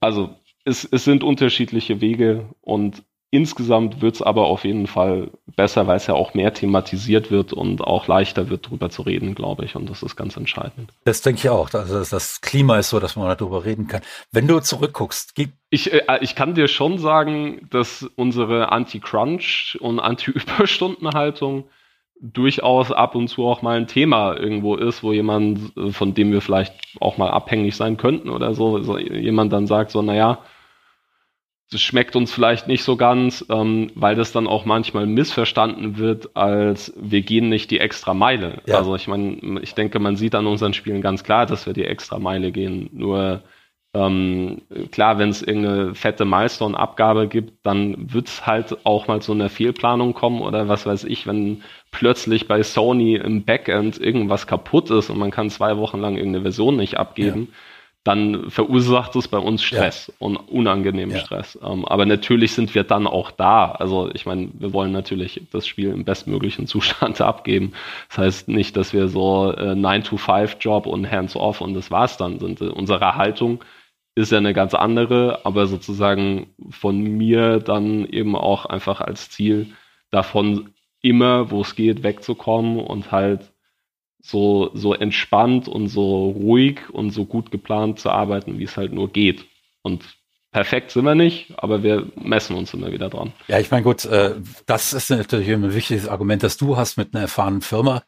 also es, es sind unterschiedliche Wege und insgesamt wird es aber auf jeden Fall besser, weil es ja auch mehr thematisiert wird und auch leichter wird, darüber zu reden, glaube ich. Und das ist ganz entscheidend. Das denke ich auch. Also das Klima ist so, dass man darüber reden kann. Wenn du zurückguckst, gibt ich, äh, ich kann dir schon sagen, dass unsere Anti-Crunch und Anti-Überstundenhaltung durchaus ab und zu auch mal ein Thema irgendwo ist, wo jemand, äh, von dem wir vielleicht auch mal abhängig sein könnten oder so, so jemand dann sagt so, naja, das schmeckt uns vielleicht nicht so ganz, ähm, weil das dann auch manchmal missverstanden wird, als wir gehen nicht die extra Meile. Ja. Also ich meine, ich denke, man sieht an unseren Spielen ganz klar, dass wir die extra Meile gehen. Nur ähm, klar, wenn es irgendeine fette Milestone-Abgabe gibt, dann wird es halt auch mal zu einer Fehlplanung kommen oder was weiß ich, wenn plötzlich bei Sony im Backend irgendwas kaputt ist und man kann zwei Wochen lang irgendeine Version nicht abgeben, ja. dann verursacht es bei uns Stress ja. und unangenehmen ja. Stress. Ähm, aber natürlich sind wir dann auch da. Also ich meine, wir wollen natürlich das Spiel im bestmöglichen Zustand abgeben. Das heißt nicht, dass wir so äh, 9-to-5-Job und Hands-off und das war's dann sind. Unsere Haltung ist ja eine ganz andere, aber sozusagen von mir dann eben auch einfach als Ziel davon immer, wo es geht, wegzukommen und halt so, so entspannt und so ruhig und so gut geplant zu arbeiten, wie es halt nur geht. Und perfekt sind wir nicht, aber wir messen uns immer wieder dran. Ja, ich meine, gut, äh, das ist natürlich ein wichtiges Argument, das du hast mit einer erfahrenen Firma,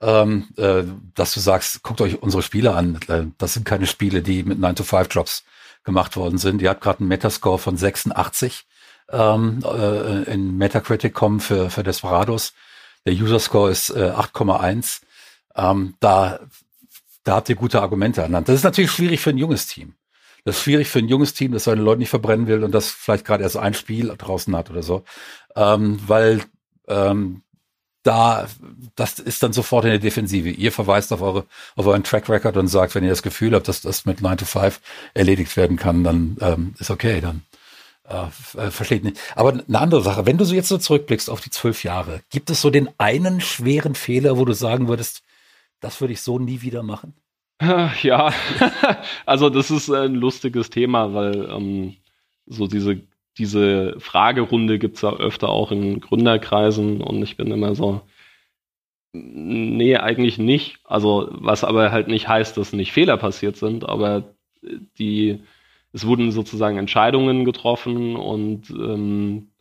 ähm, äh, dass du sagst, guckt euch unsere Spiele an. Äh, das sind keine Spiele, die mit 9-to-5-Jobs gemacht worden sind. Die hat gerade einen Metascore von 86 ähm, äh, in Metacritic kommen für, für Desperados. Der User Score ist äh, 8,1. Ähm, da, da habt ihr gute Argumente ernannt. Das ist natürlich schwierig für ein junges Team. Das ist schwierig für ein junges Team, das seine Leute nicht verbrennen will und das vielleicht gerade erst ein Spiel draußen hat oder so. Ähm, weil ähm, da, das ist dann sofort in der Defensive. Ihr verweist auf eure, auf euren Track Record und sagt, wenn ihr das Gefühl habt, dass das mit 9 to 5 erledigt werden kann, dann ähm, ist okay, dann äh, versteht nicht. Aber eine andere Sache, wenn du so jetzt so zurückblickst auf die zwölf Jahre, gibt es so den einen schweren Fehler, wo du sagen würdest, das würde ich so nie wieder machen? Ja, also das ist ein lustiges Thema, weil ähm, so diese diese Fragerunde gibt's ja öfter auch in Gründerkreisen und ich bin immer so, nee, eigentlich nicht. Also, was aber halt nicht heißt, dass nicht Fehler passiert sind, aber die, es wurden sozusagen Entscheidungen getroffen und ähm,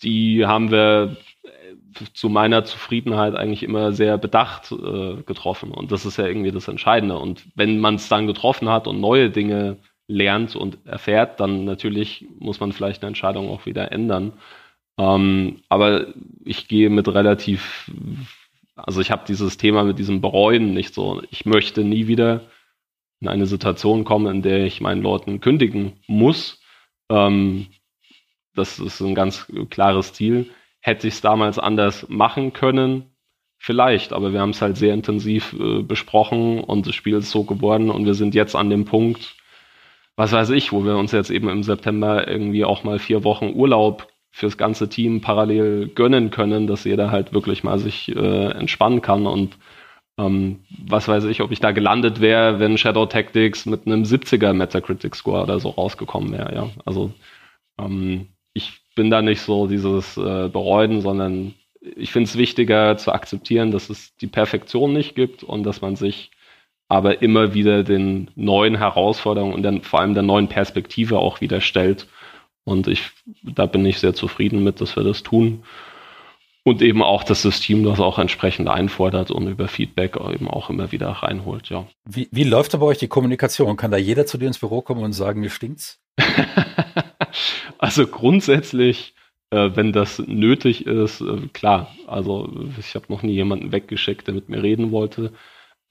die haben wir zu meiner Zufriedenheit eigentlich immer sehr bedacht äh, getroffen. Und das ist ja irgendwie das Entscheidende. Und wenn man es dann getroffen hat und neue Dinge lernt und erfährt, dann natürlich muss man vielleicht eine Entscheidung auch wieder ändern. Ähm, aber ich gehe mit relativ, also ich habe dieses Thema mit diesem Bereuen nicht so. Ich möchte nie wieder in eine Situation kommen, in der ich meinen Leuten kündigen muss. Ähm, das ist ein ganz klares Ziel. Hätte ich es damals anders machen können? Vielleicht, aber wir haben es halt sehr intensiv äh, besprochen und das Spiel ist so geworden und wir sind jetzt an dem Punkt, was weiß ich, wo wir uns jetzt eben im September irgendwie auch mal vier Wochen Urlaub fürs ganze Team parallel gönnen können, dass jeder halt wirklich mal sich äh, entspannen kann und ähm, was weiß ich, ob ich da gelandet wäre, wenn Shadow Tactics mit einem 70er Metacritic Score oder so rausgekommen wäre, ja. Also ähm, ich bin da nicht so dieses äh, Bereuen, sondern ich finde es wichtiger zu akzeptieren, dass es die Perfektion nicht gibt und dass man sich aber immer wieder den neuen Herausforderungen und dann vor allem der neuen Perspektive auch wieder stellt. Und ich, da bin ich sehr zufrieden mit, dass wir das tun. Und eben auch das System das auch entsprechend einfordert und über Feedback eben auch immer wieder reinholt, ja. Wie, wie läuft da bei euch die Kommunikation? Kann da jeder zu dir ins Büro kommen und sagen, mir stinkt's? also grundsätzlich, äh, wenn das nötig ist, äh, klar. Also ich habe noch nie jemanden weggeschickt, der mit mir reden wollte.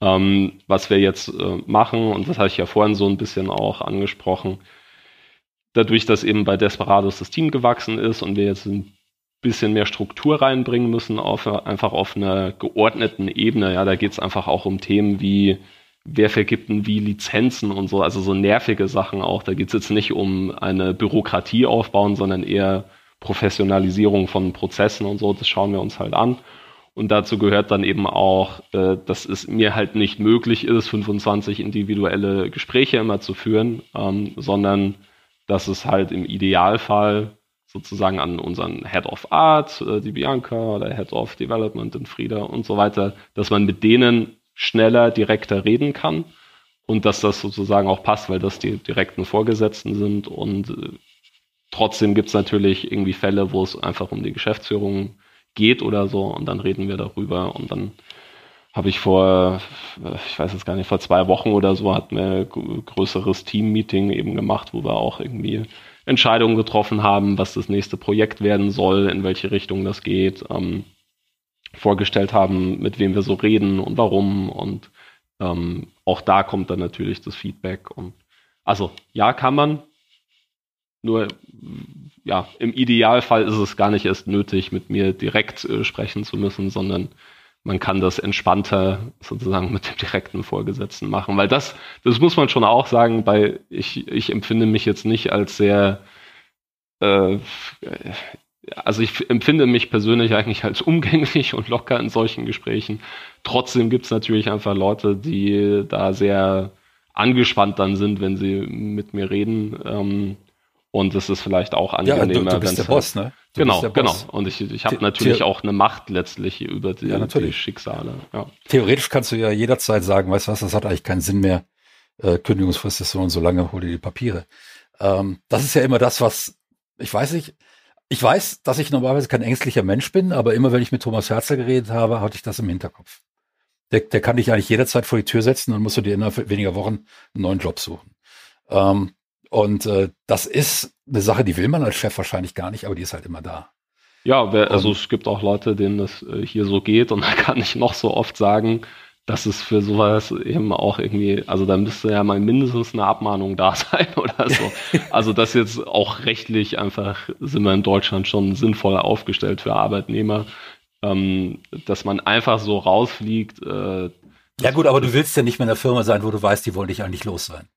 Ähm, was wir jetzt äh, machen, und das habe ich ja vorhin so ein bisschen auch angesprochen, dadurch, dass eben bei Desperados das Team gewachsen ist und wir jetzt ein bisschen mehr Struktur reinbringen müssen, auf, einfach auf einer geordneten Ebene. Ja, da geht es einfach auch um Themen wie, wer vergibt denn wie Lizenzen und so, also so nervige Sachen auch. Da geht es jetzt nicht um eine Bürokratie aufbauen, sondern eher Professionalisierung von Prozessen und so. Das schauen wir uns halt an. Und dazu gehört dann eben auch, äh, dass es mir halt nicht möglich ist, 25 individuelle Gespräche immer zu führen, ähm, sondern dass es halt im Idealfall sozusagen an unseren Head of Art, äh, die Bianca oder Head of Development, den Frieda und so weiter, dass man mit denen schneller, direkter reden kann und dass das sozusagen auch passt, weil das die direkten Vorgesetzten sind. Und äh, trotzdem gibt es natürlich irgendwie Fälle, wo es einfach um die Geschäftsführung geht oder so und dann reden wir darüber. Und dann habe ich vor, ich weiß jetzt gar nicht, vor zwei Wochen oder so hatten wir ein größeres Team-Meeting eben gemacht, wo wir auch irgendwie Entscheidungen getroffen haben, was das nächste Projekt werden soll, in welche Richtung das geht, ähm, vorgestellt haben, mit wem wir so reden und warum. Und ähm, auch da kommt dann natürlich das Feedback. Und also ja, kann man, nur ja, im Idealfall ist es gar nicht erst nötig, mit mir direkt äh, sprechen zu müssen, sondern man kann das entspannter sozusagen mit dem direkten Vorgesetzten machen. Weil das, das muss man schon auch sagen, weil ich, ich empfinde mich jetzt nicht als sehr, äh, also ich empfinde mich persönlich eigentlich als umgänglich und locker in solchen Gesprächen. Trotzdem gibt es natürlich einfach Leute, die da sehr angespannt dann sind, wenn sie mit mir reden. Ähm, und es ist vielleicht auch angenehmer, ja, du, du bist der Boss, ne? Du genau, genau. Und ich, ich habe natürlich The auch eine Macht letztlich über die, ja, die Schicksale. Ja. Theoretisch kannst du ja jederzeit sagen, weißt du was, das hat eigentlich keinen Sinn mehr. Äh, Kündigungsfrist ist so und so lange, hol dir die Papiere. Ähm, das ist ja immer das, was, ich weiß nicht, ich weiß, dass ich normalerweise kein ängstlicher Mensch bin, aber immer wenn ich mit Thomas Herzer geredet habe, hatte ich das im Hinterkopf. Der, der kann dich eigentlich jederzeit vor die Tür setzen und musst du dir innerhalb weniger Wochen einen neuen Job suchen. Ähm, und äh, das ist eine Sache, die will man als Chef wahrscheinlich gar nicht, aber die ist halt immer da. Ja, wer, also es gibt auch Leute, denen das äh, hier so geht und da kann ich noch so oft sagen, dass es für sowas eben auch irgendwie, also da müsste ja mal mindestens eine Abmahnung da sein oder so. Also das jetzt auch rechtlich einfach sind wir in Deutschland schon sinnvoll aufgestellt für Arbeitnehmer, ähm, dass man einfach so rausfliegt. Äh, ja gut, aber du willst ja nicht mehr in der Firma sein, wo du weißt, die wollen dich eigentlich los sein.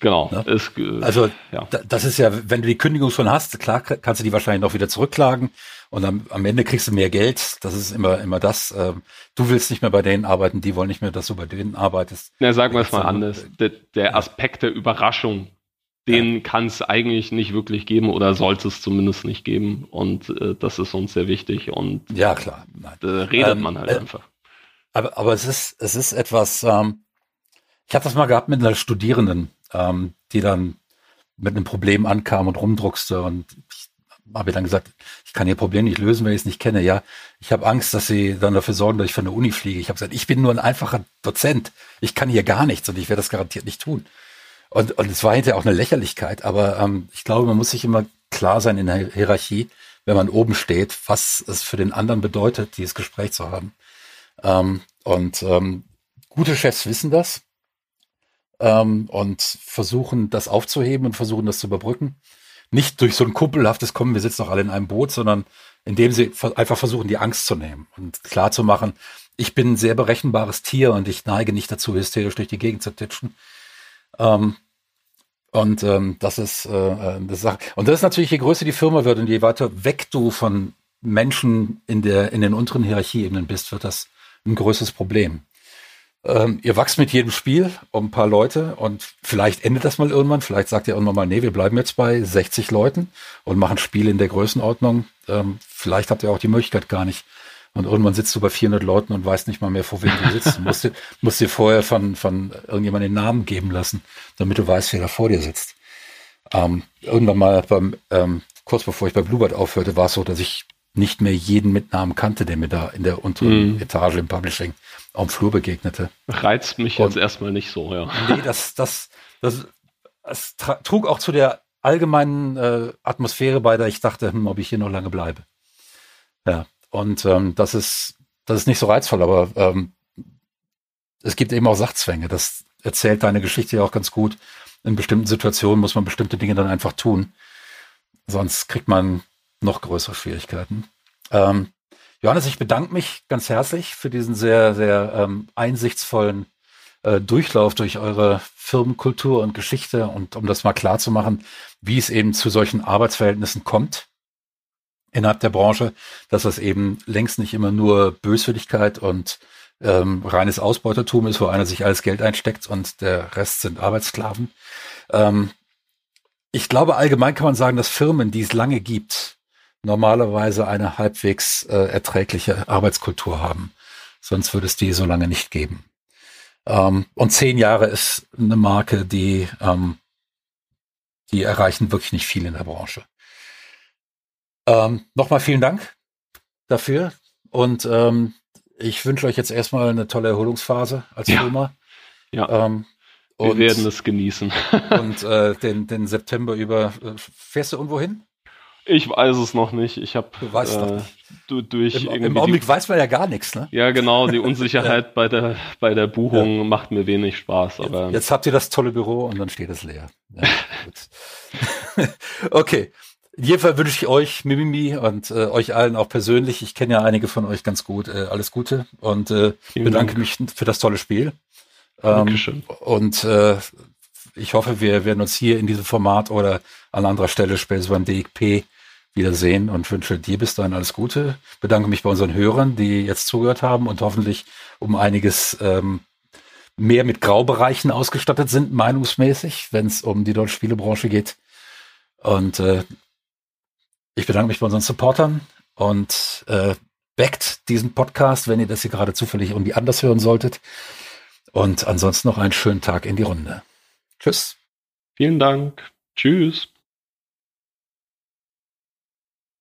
Genau. Ne? Ist, äh, also ja. das ist ja, wenn du die Kündigung schon hast, klar kannst du die wahrscheinlich noch wieder zurückklagen und am, am Ende kriegst du mehr Geld. Das ist immer immer das. Ähm, du willst nicht mehr bei denen arbeiten, die wollen nicht mehr, dass du bei denen arbeitest. Na, sagen wir es mal anders. Der, der Aspekt der Überraschung, den ja. kann es eigentlich nicht wirklich geben oder sollte es zumindest nicht geben. Und äh, das ist uns sehr wichtig. Und ja, klar. Da redet ähm, man halt äh, einfach. Aber, aber es ist, es ist etwas, ähm, ich habe das mal gehabt mit einer Studierenden, ähm, die dann mit einem Problem ankam und rumdruckste und ich habe ihr dann gesagt, ich kann ihr Problem nicht lösen, wenn ich es nicht kenne. Ja, ich habe Angst, dass sie dann dafür sorgen, dass ich von der Uni fliege. Ich habe gesagt, ich bin nur ein einfacher Dozent. Ich kann hier gar nichts und ich werde das garantiert nicht tun. Und, und es war hinterher auch eine Lächerlichkeit, aber ähm, ich glaube, man muss sich immer klar sein in der Hierarchie, wenn man oben steht, was es für den anderen bedeutet, dieses Gespräch zu haben. Ähm, und ähm, gute Chefs wissen das ähm, und versuchen das aufzuheben und versuchen das zu überbrücken. Nicht durch so ein kumpelhaftes Kommen, wir sitzen doch alle in einem Boot, sondern indem sie einfach versuchen, die Angst zu nehmen und klar zu machen, ich bin ein sehr berechenbares Tier und ich neige nicht dazu, hysterisch durch die Gegend zu titschen. Ähm, und ähm, das ist äh, eine Sache. Und das ist natürlich, je größer die Firma wird und je weiter weg du von Menschen in der in den unteren Hierarchieebenen bist, wird das ein größeres Problem. Ähm, ihr wachst mit jedem Spiel um ein paar Leute und vielleicht endet das mal irgendwann. Vielleicht sagt ihr irgendwann mal, nee, wir bleiben jetzt bei 60 Leuten und machen Spiele in der Größenordnung. Ähm, vielleicht habt ihr auch die Möglichkeit gar nicht. Und irgendwann sitzt du bei 400 Leuten und weißt nicht mal mehr, vor wem du sitzt. Du musst dir, musst dir vorher von, von irgendjemandem den Namen geben lassen, damit du weißt, wer da vor dir sitzt. Ähm, irgendwann mal beim, ähm, kurz bevor ich bei Bluebird aufhörte, war es so, dass ich nicht mehr jeden mit Namen kannte, der mir da in der unteren mm. Etage im Publishing am Flur begegnete. Reizt mich und, jetzt erstmal nicht so, ja. Nee, das, das, das, das trug auch zu der allgemeinen äh, Atmosphäre bei, der ich dachte, hm, ob ich hier noch lange bleibe. Ja, und ähm, das ist, das ist nicht so reizvoll, aber ähm, es gibt eben auch Sachzwänge. Das erzählt deine Geschichte ja auch ganz gut. In bestimmten Situationen muss man bestimmte Dinge dann einfach tun. Sonst kriegt man noch größere Schwierigkeiten. Ähm, Johannes, ich bedanke mich ganz herzlich für diesen sehr, sehr ähm, einsichtsvollen äh, Durchlauf durch eure Firmenkultur und Geschichte und um das mal klar zu machen, wie es eben zu solchen Arbeitsverhältnissen kommt innerhalb der Branche, dass das eben längst nicht immer nur Böswilligkeit und ähm, reines Ausbeutertum ist, wo einer sich alles Geld einsteckt und der Rest sind Arbeitssklaven. Ähm, ich glaube, allgemein kann man sagen, dass Firmen, die es lange gibt, normalerweise eine halbwegs äh, erträgliche Arbeitskultur haben. Sonst würde es die so lange nicht geben. Ähm, und zehn Jahre ist eine Marke, die, ähm, die erreichen wirklich nicht viel in der Branche. Ähm, Nochmal vielen Dank dafür und ähm, ich wünsche euch jetzt erstmal eine tolle Erholungsphase als ja. Firma. Ja. Ähm, Wir werden es genießen. und äh, den, den September über äh, fährst du irgendwo hin? Ich weiß es noch nicht. Ich habe äh, du, durch Im, im Augenblick die, weiß man ja gar nichts, ne? Ja, genau. Die Unsicherheit bei der bei der Buchung ja. macht mir wenig Spaß. Aber jetzt, jetzt, habt ihr das tolle Büro und dann steht es leer. Ja, okay. In jedem Fall wünsche ich euch, Mimimi, und äh, euch allen auch persönlich, ich kenne ja einige von euch ganz gut, äh, alles Gute und äh, bedanke Dank. mich für das tolle Spiel. Ähm, Dankeschön. Und äh, ich hoffe, wir werden uns hier in diesem Format oder an anderer Stelle später beim DXP wiedersehen und wünsche dir bis dahin alles Gute. Bedanke mich bei unseren Hörern, die jetzt zugehört haben und hoffentlich um einiges ähm, mehr mit Graubereichen ausgestattet sind, meinungsmäßig, wenn es um die deutsche Spielebranche geht. Und äh, ich bedanke mich bei unseren Supportern und äh, backt diesen Podcast, wenn ihr das hier gerade zufällig irgendwie anders hören solltet. Und ansonsten noch einen schönen Tag in die Runde. Tschüss. Vielen Dank. Tschüss.